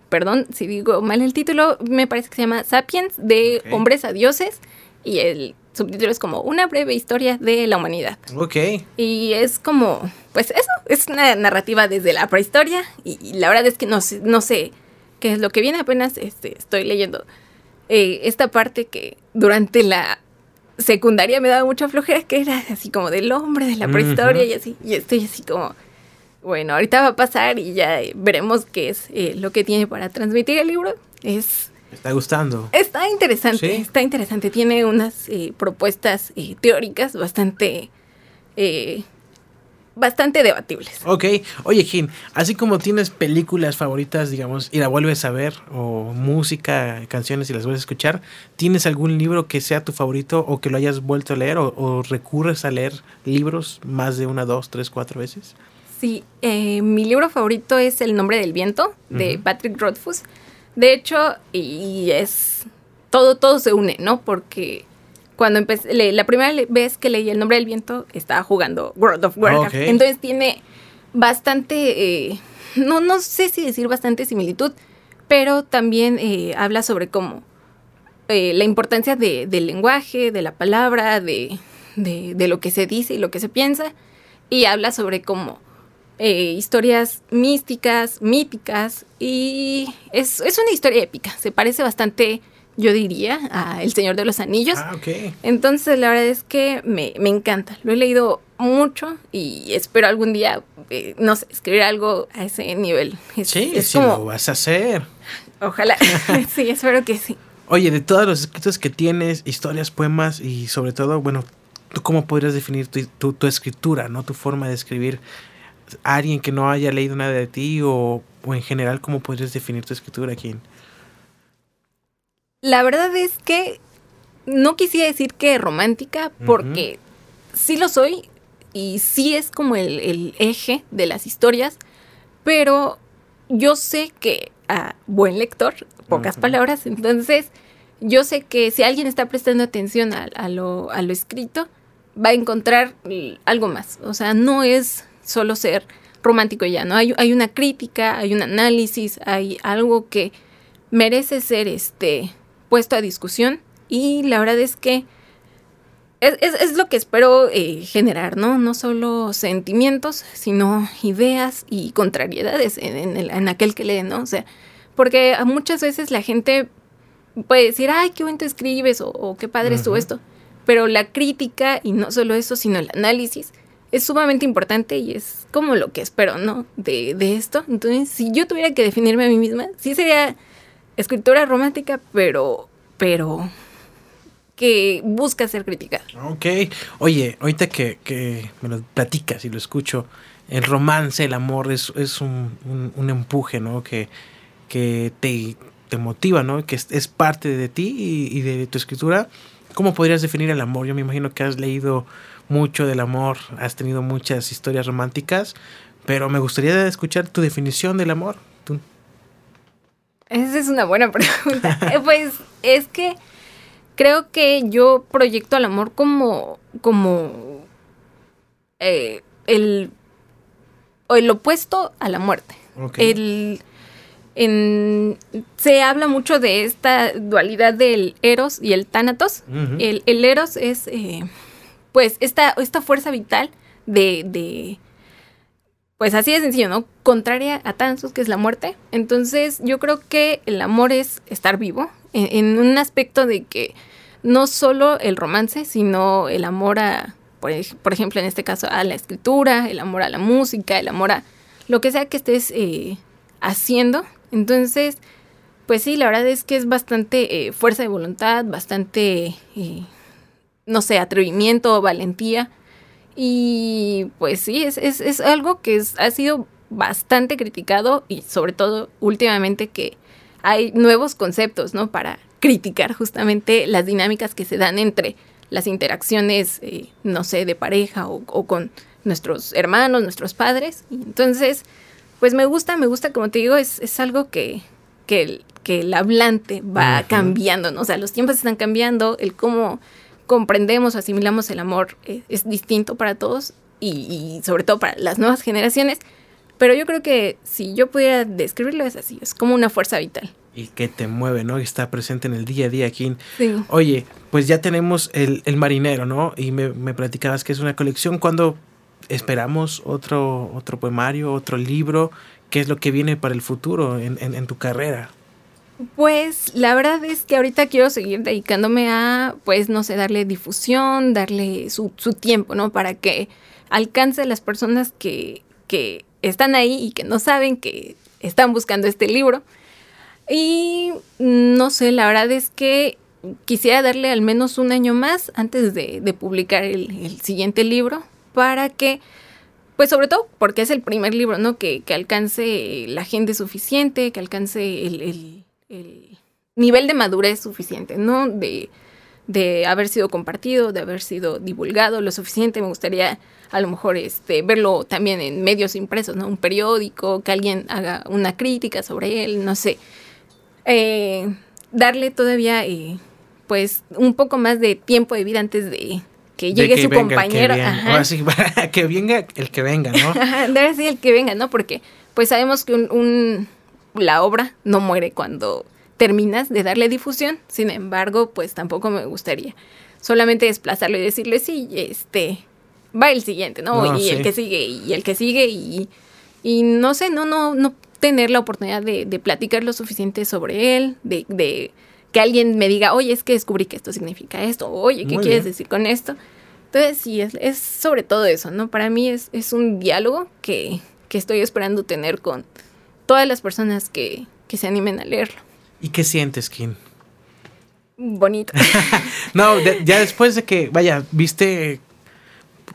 [SPEAKER 2] perdón si digo mal el título, me parece que se llama Sapiens, de Hombres a Dioses, y el subtítulo es como una breve historia de la humanidad.
[SPEAKER 1] Ok.
[SPEAKER 2] Y es como, pues eso, es una narrativa desde la prehistoria y, la verdad es que no sé, no sé qué es lo que viene, apenas este, estoy leyendo eh, esta parte que durante la secundaria me daba mucha flojera, que era así como del hombre, de la prehistoria y así, y estoy así como... Bueno, ahorita va a pasar y ya veremos qué es eh, lo que tiene para transmitir el libro. Es
[SPEAKER 1] está gustando?
[SPEAKER 2] Está interesante, está interesante. Tiene unas eh, propuestas eh, teóricas bastante, eh, bastante debatibles.
[SPEAKER 1] Ok. Oye, Jim, así como tienes películas favoritas, digamos, y la vuelves a ver, o música, canciones y las vuelves a escuchar, ¿tienes algún libro que sea tu favorito o que lo hayas vuelto a leer o, recurres a leer libros más de una, dos, tres, cuatro veces?
[SPEAKER 2] Sí, mi libro favorito es El nombre del viento, de Patrick Rothfuss. De hecho, y es todo, todo se une, ¿no? Porque cuando empecé, la primera vez que leí El nombre del viento, estaba jugando World of Warcraft. Entonces tiene bastante, eh, no, no sé si decir bastante similitud, pero también eh, habla sobre cómo eh, la importancia de, del lenguaje, de la palabra, de, de, de, lo que se dice y lo que se piensa, y habla sobre cómo eh, historias místicas, míticas, y es, una historia épica. Se parece bastante, yo diría, a El Señor de los Anillos.
[SPEAKER 1] Ah,
[SPEAKER 2] Entonces, la verdad es que me, encanta. Lo he leído mucho y espero algún día, eh, no sé, escribir algo a ese nivel.
[SPEAKER 1] sí, es lo vas a hacer.
[SPEAKER 2] Ojalá. *laughs* *laughs* sí, espero que sí.
[SPEAKER 1] Oye, de todos los escritos que tienes, historias, poemas y sobre todo, bueno, ¿tú cómo podrías definir tu, tu escritura, no tu forma de escribir? Alguien que no haya leído nada de ti o, en general cómo podrías definir tu escritura aquí?
[SPEAKER 2] La verdad es que no quisiera decir que romántica porque sí lo soy y sí es como el, eje de las historias, pero yo sé que a buen lector, pocas palabras, entonces yo sé que si alguien está prestando atención a, lo, a lo escrito, va a encontrar algo más. O sea, no es solo ser romántico ya, ¿no? Hay, hay una crítica, hay un análisis, hay algo que merece ser este puesto a discusión y la verdad es que es, es, lo que espero eh, generar, ¿no? No solo sentimientos, sino ideas y contrariedades en, el, en aquel que lee, ¿no? O sea, porque muchas veces la gente puede decir, ay, qué bonito escribes o, qué padre estuvo esto, pero la crítica y no solo eso, sino el análisis es sumamente importante y es como lo que espero, ¿no? De, de esto. Entonces, si yo tuviera que definirme a mí misma, sí sería escritora romántica, pero, pero que busca ser crítica.
[SPEAKER 1] Ok. Oye, ahorita que, que me lo platicas y lo escucho, el romance, el amor es, es un, un, empuje, ¿no? Que, que te, te, motiva, ¿no? Que es, parte de ti y, de tu escritura. ¿Cómo podrías definir el amor? Yo me imagino que has leído mucho del amor, has tenido muchas historias románticas, pero me gustaría escuchar tu definición del amor.
[SPEAKER 2] Esa es una buena *laughs* pregunta. Eh, pues es que creo que yo proyecto al amor como, como eh, el, el opuesto a la muerte. El, se habla mucho de esta dualidad del eros y el tánatos. el, eros es, eh, pues, esta, esta fuerza vital de, de, pues así de sencillo, ¿no? Contraria a Thanatos, que es la muerte. Entonces, yo creo que el amor es estar vivo, en un aspecto de que no solo el romance, sino el amor a, por, ejemplo, en este caso, a la escritura, el amor a la música, el amor a lo que sea que estés eh, haciendo. Entonces, pues sí, la verdad es que es bastante eh, fuerza de voluntad, bastante, eh, no sé, atrevimiento, valentía. Y pues sí, es, es, es algo que ha sido bastante criticado y sobre todo últimamente que hay nuevos conceptos, ¿no? Para criticar justamente las dinámicas que se dan entre las interacciones, eh, no sé, de pareja o, con nuestros hermanos, nuestros padres. Entonces, pues me gusta, me gusta, como te digo, es, es algo que, que, el, que el hablante va cambiando, ¿no? O sea, los tiempos están cambiando, el cómo comprendemos, asimilamos el amor eh, es distinto para todos y, y sobre todo para las nuevas generaciones. Pero yo creo que si yo pudiera describirlo es así, es como una fuerza vital
[SPEAKER 1] y que te mueve, ¿no? Y está presente en el día a día aquí. Sí. Oye, pues ya tenemos el, marinero, ¿no? Y me, me, platicabas que es una colección. ¿Cuándo esperamos otro, otro poemario, otro libro? ¿Qué es lo que viene para el futuro en, en, tu carrera?
[SPEAKER 2] Pues la verdad es que ahorita quiero seguir dedicándome a, pues, no sé, darle difusión, darle su, tiempo, ¿no? Para que alcance a las personas que, que están ahí y que no saben que están buscando este libro. Y no sé, la verdad es que quisiera darle al menos un año más antes de, publicar el, siguiente libro para que, pues sobre todo porque es el primer libro, ¿no? Que, alcance la gente suficiente, que alcance el, nivel de madurez suficiente, ¿no? De, de haber sido compartido, de haber sido divulgado lo suficiente. Me gustaría a lo mejor este, verlo también en medios impresos, ¿no? Un periódico, que alguien haga una crítica sobre él, no sé eh, darle todavía eh, pues un poco más de tiempo de vida antes de que llegue su compañero.
[SPEAKER 1] Ahora sí, *laughs* para que venga el que venga, ¿no?
[SPEAKER 2] Ahora sí, el que venga, ¿no? Porque pues sabemos que un, la obra no muere cuando terminas de darle difusión, sin embargo, pues tampoco me gustaría solamente desplazarlo y decirle, sí, este, va el siguiente, ¿no? y el que sigue, y el que sigue, y, y no sé, no, no, no tener la oportunidad de, platicar lo suficiente sobre él, de, que alguien me diga, oye, es que descubrí que esto significa esto, oye, ¿qué quieres decir con esto? Entonces, sí, es, es, sobre todo eso, ¿no? Para mí es, es un diálogo que, estoy esperando tener con todas las personas que, se animen a leerlo.
[SPEAKER 1] ¿Y qué sientes, Kim?
[SPEAKER 2] Bonito. *laughs*
[SPEAKER 1] no, ya después de que, vaya, viste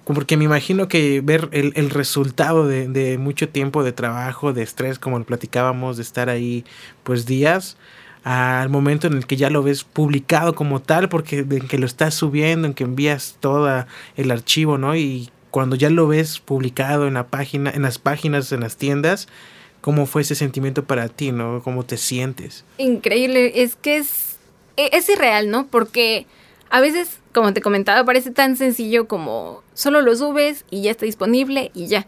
[SPEAKER 1] porque me imagino que ver el, resultado de, mucho tiempo de trabajo, de estrés, como lo platicábamos, de estar ahí pues días, al momento en el que ya lo ves publicado como tal, porque en que lo estás subiendo, en que envías todo el archivo, ¿no? Y cuando ya lo ves publicado en la página, en las páginas, en las tiendas, ¿cómo fue ese sentimiento para ti, ¿no? ¿Cómo te sientes?
[SPEAKER 2] Increíble, es que es, e, es irreal, ¿no? Porque a veces, como te comentaba, parece tan sencillo como solo lo subes y ya está disponible y ya.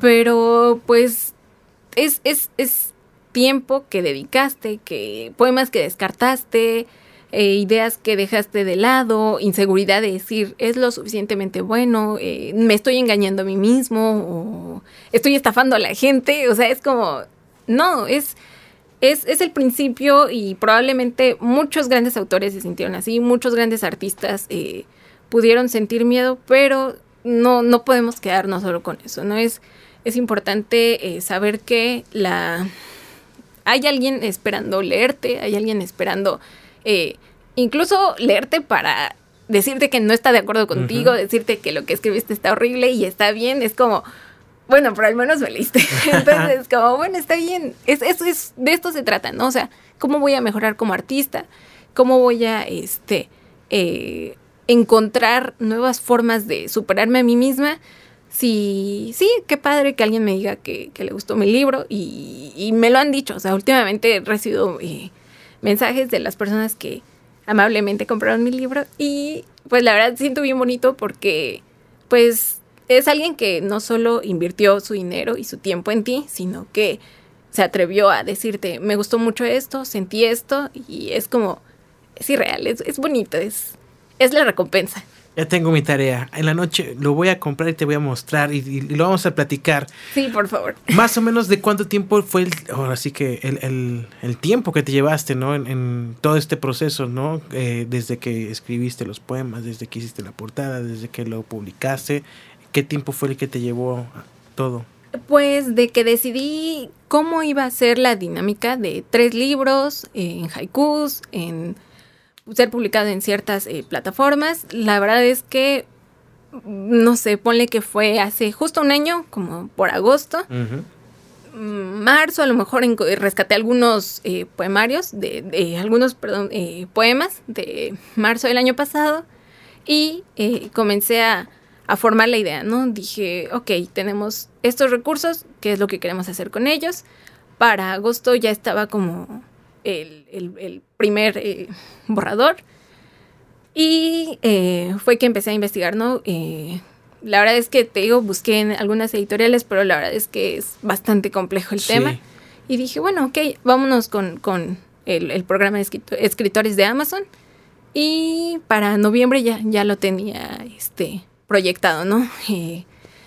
[SPEAKER 2] Pero pues es, es, es tiempo que dedicaste, que poemas que descartaste, eh, ideas que dejaste de lado, inseguridad de decir es lo suficientemente bueno, eh, me estoy engañando a mí mismo o estoy estafando a la gente, o sea, es como, no, es, es, es el principio y probablemente muchos grandes autores se sintieron así, muchos grandes artistas eh, pudieron sentir miedo, pero no, no podemos quedarnos solo con eso, ¿no? Es, es importante saber que la... Hay alguien esperando leerte, hay alguien esperando eh, incluso leerte para decirte que no está de acuerdo contigo, decirte que lo que escribiste está horrible y está bien, es como, bueno, pero al menos me leíste. *laughs* Entonces, como, bueno, está bien. Es, es, de esto se trata, ¿no? O sea, ¿cómo voy a mejorar como artista? ¿Cómo voy a, este, eh, encontrar nuevas formas de superarme a mí misma? Sí, sí, qué padre que alguien me diga que, le gustó mi libro y, me lo han dicho. O sea, últimamente he recibido eh, mensajes de las personas que amablemente compraron mi libro y pues la verdad siento bien bonito porque pues es alguien que no solo invirtió su dinero y su tiempo en ti, sino que se atrevió a decirte, me gustó mucho esto, sentí esto y es como, es irreal, es, es bonito, es, es la recompensa.
[SPEAKER 1] Ya tengo mi tarea. En la noche lo voy a comprar y te voy a mostrar y, lo vamos a platicar.
[SPEAKER 2] Sí, por favor.
[SPEAKER 1] Más o menos de cuánto tiempo fue el, ahora sí que el, el, tiempo que te llevaste, ¿no? En, todo este proceso, ¿no? Eh, desde que escribiste los poemas, desde que hiciste la portada, desde que lo publicaste. ¿Qué tiempo fue el que te llevó todo?
[SPEAKER 2] Pues de que decidí cómo iba a ser la dinámica de tres libros en haikus, en ser publicado en ciertas eh, plataformas. La verdad es que, no sé, ponle que fue hace justo un año, como por agosto. Marzo, a lo mejor rescaté algunos eh, poemarios, de, algunos, perdón, eh, poemas de marzo del año pasado y comencé a, a formar la idea, ¿no? Dije, ok, tenemos estos recursos, ¿qué es lo que queremos hacer con ellos? Para agosto ya estaba como el, primer eh, borrador. Y eh, fue que empecé a investigar, ¿no? Eh, la verdad es que te digo, busqué en algunas editoriales, pero la verdad es que es bastante complejo el tema. Y dije, bueno, ok, vámonos con, el, programa de escritores de Amazon. Y para noviembre ya, ya lo tenía este, proyectado, ¿no?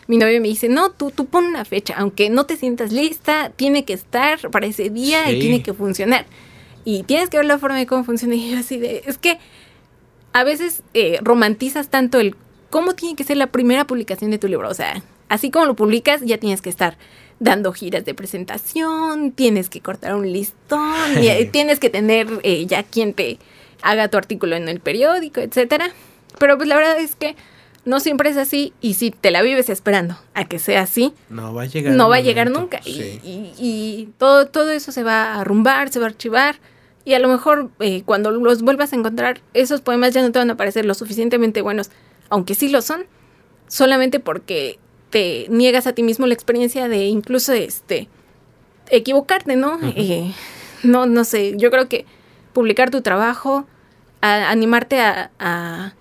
[SPEAKER 2] Mi novio me dice, no, tú, tú pon una fecha, aunque no te sientas lista, tiene que estar para ese día y tiene que funcionar. Y tienes que ver la forma de cómo funciona. *laughs* Y yo así de, es que a veces eh, romantizas tanto el cómo tiene que ser la primera publicación de tu libro. O sea, así como lo publicas, ya tienes que estar dando giras de presentación, tienes que cortar un listón, y, *laughs* tienes que tener eh, ya quien te haga tu artículo en el periódico, etcétera. Pero pues la verdad es que no siempre es así y si te la vives esperando a que sea así,
[SPEAKER 1] no va a llegar,
[SPEAKER 2] no va a llegar nunca. Y, todo, todo eso se va a arrumbar, se va a archivar. Y a lo mejor eh, cuando los vuelvas a encontrar, esos poemas ya no te van a parecer lo suficientemente buenos, aunque sí lo son, solamente porque te niegas a ti mismo la experiencia de incluso este equivocarte, ¿no? Eh, no, no sé, yo creo que publicar tu trabajo, animarte a a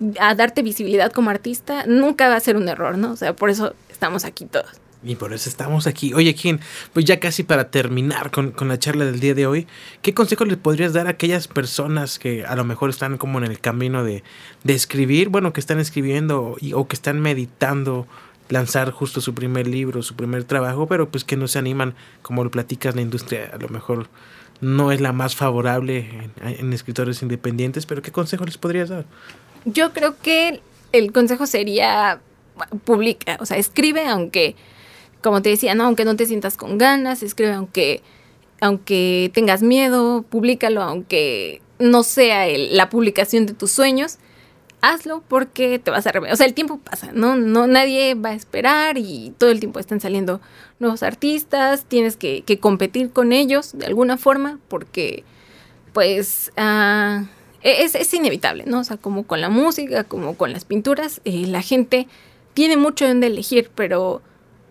[SPEAKER 2] darte visibilidad como artista, nunca va a ser un error, ¿no? O sea, por eso estamos aquí todos.
[SPEAKER 1] Y por eso estamos aquí. Oye, ¿quién? Pues ya casi para terminar con, la charla del día de hoy, ¿qué consejo le podrías dar a aquellas personas que a lo mejor están como en el camino de, escribir, bueno, que están escribiendo o que están meditando lanzar justo su primer libro, su primer trabajo, pero pues que no se animan, como lo platicas, la industria a lo mejor no es la más favorable en, en escritores independientes, pero ¿qué consejo les podrías dar?
[SPEAKER 2] Yo creo que el consejo sería publica, o sea, escribe aunque, como te decía, no, aunque no te sientas con ganas, escribe aunque, aunque tengas miedo, públicalo aunque no sea la publicación de tus sueños, hazlo porque te vas a O sea, el tiempo pasa, ¿no? no Nadie va a esperar y todo el tiempo están saliendo nuevos artistas, tienes que, competir con ellos de alguna forma porque, pues, uh, e-, es, inevitable, ¿no? O sea, como con la música, como con las pinturas, eh, la gente tiene mucho donde elegir, pero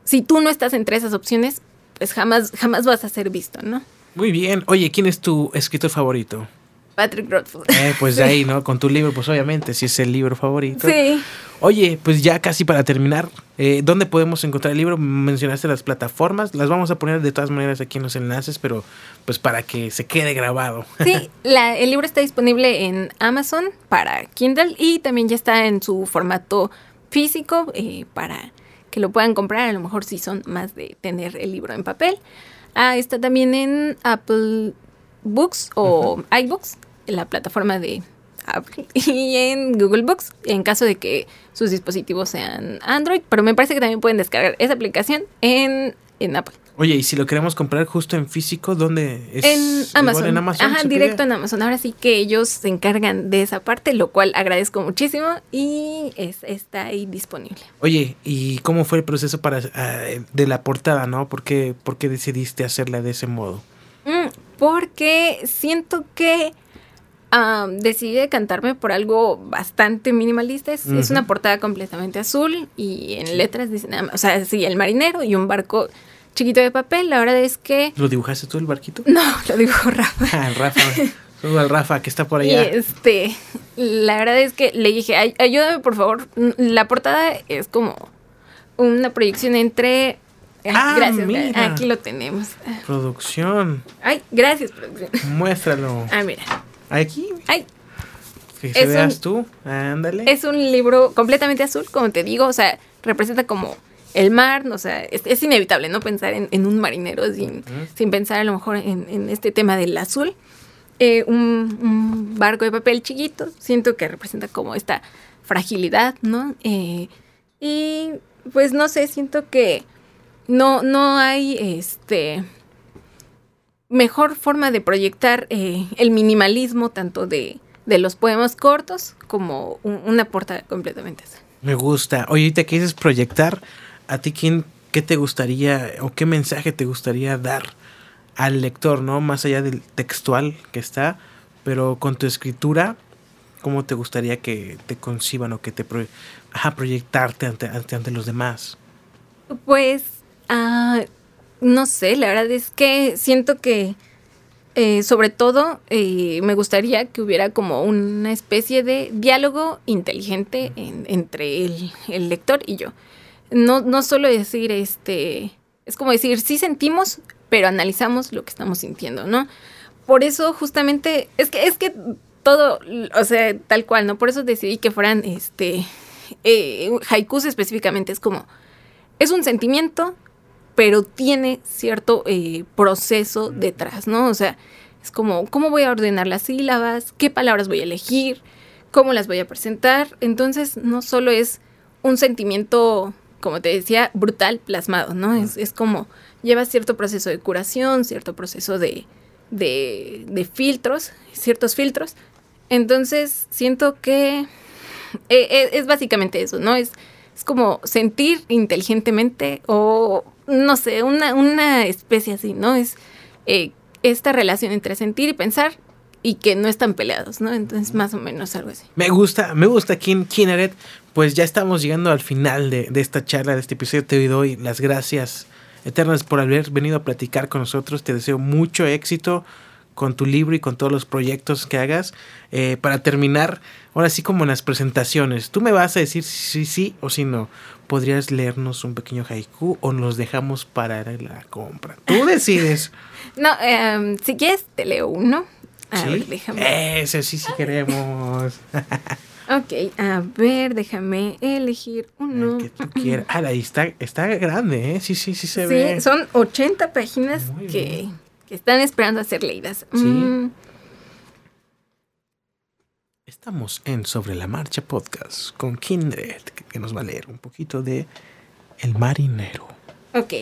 [SPEAKER 2] si tú no estás entre esas opciones, pues jamás, jamás vas a ser visto, ¿no?
[SPEAKER 1] Muy bien. Oye, ¿quién es tu escritor favorito?
[SPEAKER 2] Patrick Rothfuss.
[SPEAKER 1] Eh, pues de ahí, *laughs* ¿no? Con tu libro, pues obviamente, si es el libro favorito.
[SPEAKER 2] Sí.
[SPEAKER 1] Oye, pues ya casi para terminar, eh, ¿dónde podemos encontrar el libro? Mencionaste las plataformas, las vamos a poner de todas maneras aquí en los enlaces, pero pues para que se quede grabado. *laughs*
[SPEAKER 2] Sí, la- el libro está disponible en Amazon para Kindle y también ya está en su formato físico eh, para que lo puedan comprar, a lo mejor si son más de tener el libro en papel. Ah, está también en Apple Books o iBooks, la plataforma de Apple, *laughs* y en Google Books, en caso de que sus dispositivos sean Android, pero me parece que también pueden descargar esa aplicación en, en Apple.
[SPEAKER 1] Oye, y si lo queremos comprar justo en físico, ¿dónde es?
[SPEAKER 2] En Amazon.
[SPEAKER 1] en Amazon.
[SPEAKER 2] Ajá, directo en Amazon. Ahora sí que ellos se encargan de esa parte, lo cual agradezco muchísimo y es, está ahí disponible.
[SPEAKER 1] Oye, ¿y cómo fue el proceso para ah, de la portada, no? ¿Por qué, por qué decidiste hacerla de ese modo?
[SPEAKER 2] Mm, porque siento que ah, decidí decantarme por algo bastante minimalista. Es, una portada completamente azul y en letras dicen, nada más- o sea, sí, el marinero y un barco chiquito de papel. La verdad es que
[SPEAKER 1] ¿Lo dibujaste tú el barquito? *laughs*
[SPEAKER 2] no, lo dijo Rafa. *laughs*
[SPEAKER 1] Ah, Rafa. Saludo al Rafa que está por
[SPEAKER 2] Y
[SPEAKER 1] allá.
[SPEAKER 2] este, la verdad es que le dije, "Ay- ayúdame por favor. La portada es como una proyección entre... Ay,
[SPEAKER 1] Ah,
[SPEAKER 2] gracias,
[SPEAKER 1] mira.
[SPEAKER 2] aquí lo tenemos.
[SPEAKER 1] Producción.
[SPEAKER 2] Ay, gracias, producción.
[SPEAKER 1] Muéstralo.
[SPEAKER 2] Ah, mira.
[SPEAKER 1] Aquí.
[SPEAKER 2] Ay,
[SPEAKER 1] Que se veas
[SPEAKER 2] un-
[SPEAKER 1] tú. Ándale.
[SPEAKER 2] es un libro completamente azul, como te digo, o sea, representa como el mar, o sea, es, es inevitable, ¿no? Pensar en, en un marinero sin, sin pensar a lo mejor en, en este tema del azul. Eh, un, un barco de papel chiquito, siento que representa como esta fragilidad, ¿no? Eh, y pues no sé, siento que no, no hay este mejor forma de proyectar eh, el minimalismo tanto de, de los poemas cortos como un- una portada completamente.
[SPEAKER 1] Me gusta. Oye, ahorita que dices proyectar, ¿a ti quién, qué te gustaría o qué mensaje te gustaría dar al lector, no? Más allá del textual que está, pero con tu escritura, ¿cómo te gustaría que te conciban o que te pro- ajá, proyectarte ante, ante, ante los demás?
[SPEAKER 2] Pues, ah, no sé, la verdad es que siento que, eh, sobre todo, eh, me gustaría que hubiera como una especie de diálogo inteligente en- entre el, el lector y yo. No, no solo decir, este, es como decir, sí sentimos, pero analizamos lo que estamos sintiendo, ¿no? Por eso justamente, es que, es que todo, o sea, tal cual, ¿no? Por eso decidí que fueran, este, eh, haikus específicamente, es como, es un sentimiento, pero tiene cierto eh, proceso detrás, ¿no? O sea, es como, ¿cómo voy a ordenar las sílabas? ¿Qué palabras voy a elegir? ¿Cómo las voy a presentar? Entonces, no solo es un sentimiento, como te decía, brutal plasmado, ¿no? Es, es como, lleva cierto proceso de curación, cierto proceso de, de, de filtros, ciertos filtros. Entonces, siento que eh, eh, es básicamente eso, ¿no? Es, es como sentir inteligentemente o, no sé, una, una especie así, ¿no? Es eh, esta relación entre sentir y pensar y que no están peleados, ¿no? Entonces, más o menos algo así.
[SPEAKER 1] Me gusta, me gusta Kim Kinneret. Pues ya estamos llegando al final de, de esta charla, de este episodio. Te doy las gracias eternas por haber venido a platicar con nosotros. Te deseo mucho éxito con tu libro y con todos los proyectos que hagas. Eh, para terminar, ahora sí como en las presentaciones, tú me vas a decir si sí, sí o si no. ¿Podrías leernos un pequeño haiku o nos dejamos para la compra? Tú decides. *laughs*
[SPEAKER 2] No, em, si quieres, te leo uno. A
[SPEAKER 1] ¿Sí?
[SPEAKER 2] ver, déjame.
[SPEAKER 1] Ese sí, sí queremos. *laughs*
[SPEAKER 2] Ok, a ver, déjame elegir uno.
[SPEAKER 1] El que tú quieras. Ah, ahí está, está grande, ¿eh? Sí, sí, sí se
[SPEAKER 2] Sí,
[SPEAKER 1] ve.
[SPEAKER 2] son 80 páginas que están esperando a ser leídas.
[SPEAKER 1] Sí.
[SPEAKER 2] Mm,
[SPEAKER 1] Estamos en Sobre la Marcha Podcast con Kindred, que, nos va a leer un poquito de El Marinero.
[SPEAKER 2] ok.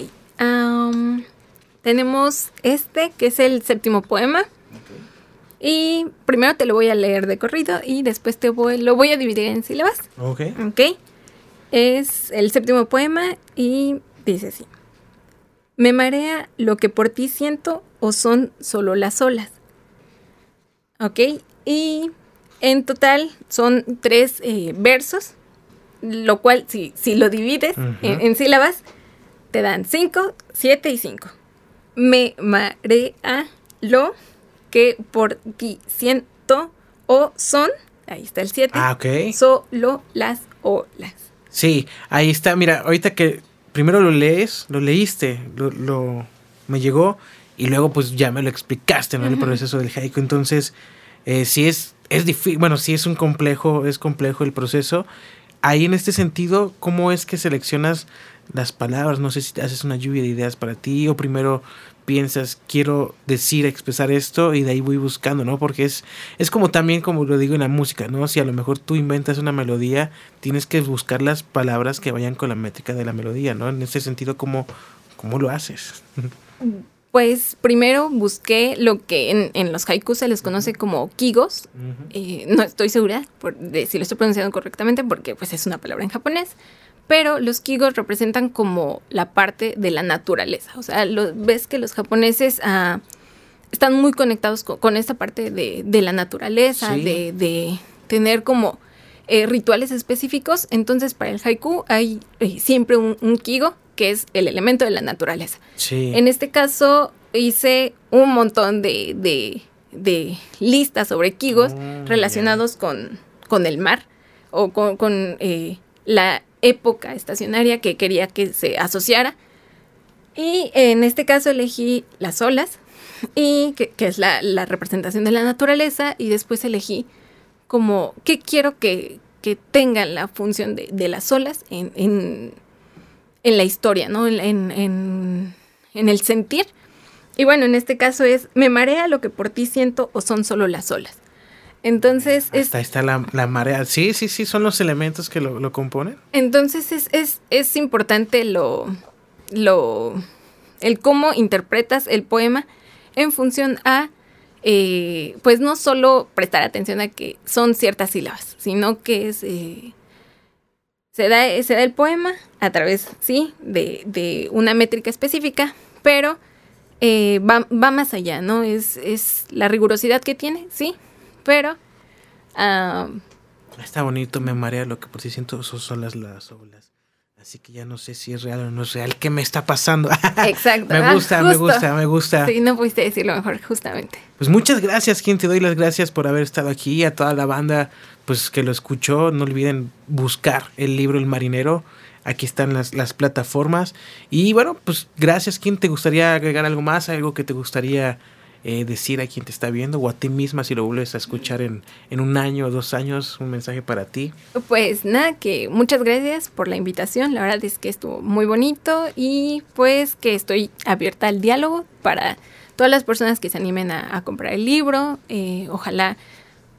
[SPEAKER 2] tenemos este, que es el séptimo poema. Y primero te lo voy a leer de corrido y después te voy, lo voy a dividir en sílabas.
[SPEAKER 1] Ok.
[SPEAKER 2] Ok. Es el séptimo poema y dice así. Me marea lo que por ti siento o son solo las olas. Ok. Y en total son tres eh, versos, lo cual si, si lo divides en, en sílabas, te dan cinco, siete y cinco. Me marea lo que por ti siento to o son, ahí está el 7.
[SPEAKER 1] Ah, ok.
[SPEAKER 2] Solo las olas.
[SPEAKER 1] Sí, ahí está. Mira, ahorita que primero lo lees, lo leíste, lo, lo me llegó y luego pues ya me lo explicaste, ¿no? El proceso del haiku. Entonces, eh, si es, es difícil, bueno, si es un complejo, es complejo el proceso. Ahí en este sentido, ¿cómo es que seleccionas las palabras? No sé si te haces una lluvia de ideas para ti o primero piensas, quiero decir, expresar esto y de ahí voy buscando, ¿no? Porque es, es como también, como lo digo en la música, ¿no? Si a lo mejor tú inventas una melodía, tienes que buscar las palabras que vayan con la métrica de la melodía, ¿no? En ese sentido, ¿cómo, cómo lo haces? *laughs*
[SPEAKER 2] Pues primero busqué lo que en, en los haikus se les conoce como kigos. Eh, no estoy segura de si lo estoy pronunciando correctamente porque pues es una palabra en japonés pero los kigos representan como la parte de la naturaleza. O sea, lo, ves que los japoneses ah, están muy conectados con, esta parte de, la naturaleza, de, tener como eh, rituales específicos. Entonces, para el haiku hay eh, siempre un, kigo, que es el elemento de la naturaleza. En este caso, hice un montón de, listas sobre kigos oh, relacionados con, con, el mar o con, con eh, la época estacionaria que quería que se asociara. Y en este caso elegí las olas, y que, es la, representación de la naturaleza, y después elegí como qué quiero que, que tengan la función de, las olas en, en, la historia, ¿no? En, en, el sentir. Y bueno, en este caso es, me marea lo que por ti siento o son solo las olas. Entonces
[SPEAKER 1] es... Ahí está la, marea. Sí, sí, sí, son los elementos que lo, componen.
[SPEAKER 2] Entonces es, es, es, importante lo, lo... el cómo interpretas el poema en función a... Eh, pues no solo prestar atención a que son ciertas sílabas, sino que es... Eh, se, da, se da el poema a través, sí, de, de una métrica específica, pero eh, va, va, más allá, ¿no? Es, es la rigurosidad que tiene, sí, pero...
[SPEAKER 1] Está bonito, me marea lo que por si siento son las, las olas. Así que ya no sé si es real o no es real. ¿Qué me está pasando? *laughs*
[SPEAKER 2] Exacto.
[SPEAKER 1] me gusta, me gusta, me gusta.
[SPEAKER 2] Sí, no pudiste decirlo mejor, justamente.
[SPEAKER 1] Pues muchas gracias, quien te doy las gracias por haber estado aquí. A toda la banda, pues que lo escuchó. No olviden buscar el libro El Marinero. Aquí están las, las plataformas. Y bueno, pues gracias. ¿Quién te gustaría agregar algo más? ¿Algo que te gustaría eh, decir a quien te está viendo o a ti misma si lo vuelves a escuchar en, en un año o dos años, un mensaje para ti?
[SPEAKER 2] Pues nada, que muchas gracias por la invitación, la verdad es que estuvo muy bonito y pues que estoy abierta al diálogo para todas las personas que se animen a, comprar el libro, eh, ojalá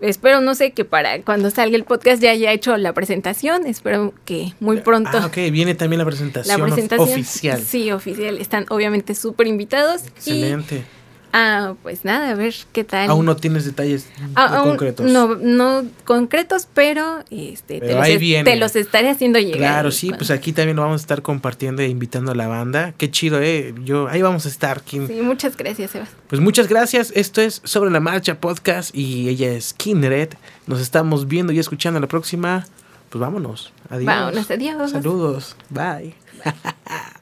[SPEAKER 2] espero, no sé, que para cuando salga el podcast ya haya hecho la presentación. Espero que muy pronto.
[SPEAKER 1] Ah, ok, viene también la presentación, la presentación oficial.
[SPEAKER 2] Sí, oficial. Están obviamente súper invitados.
[SPEAKER 1] Excelente.
[SPEAKER 2] Ah, pues nada, a ver qué tal.
[SPEAKER 1] Aún no tienes detalles
[SPEAKER 2] ah, concretos. No, no concretos, pero, este, te, los estaré haciendo llegar.
[SPEAKER 1] Claro, sí, pues aquí también lo vamos a estar compartiendo e invitando a la banda. Qué chido, eh. Yo, ahí vamos a estar.
[SPEAKER 2] Sí, muchas gracias, Sebas.
[SPEAKER 1] Pues muchas gracias. Esto es Sobre la Marcha Podcast y ella es Kindred. Nos estamos viendo y escuchando la próxima. Pues vámonos. Adiós.
[SPEAKER 2] Vámonos, adiós.
[SPEAKER 1] Saludos. Bye. *laughs*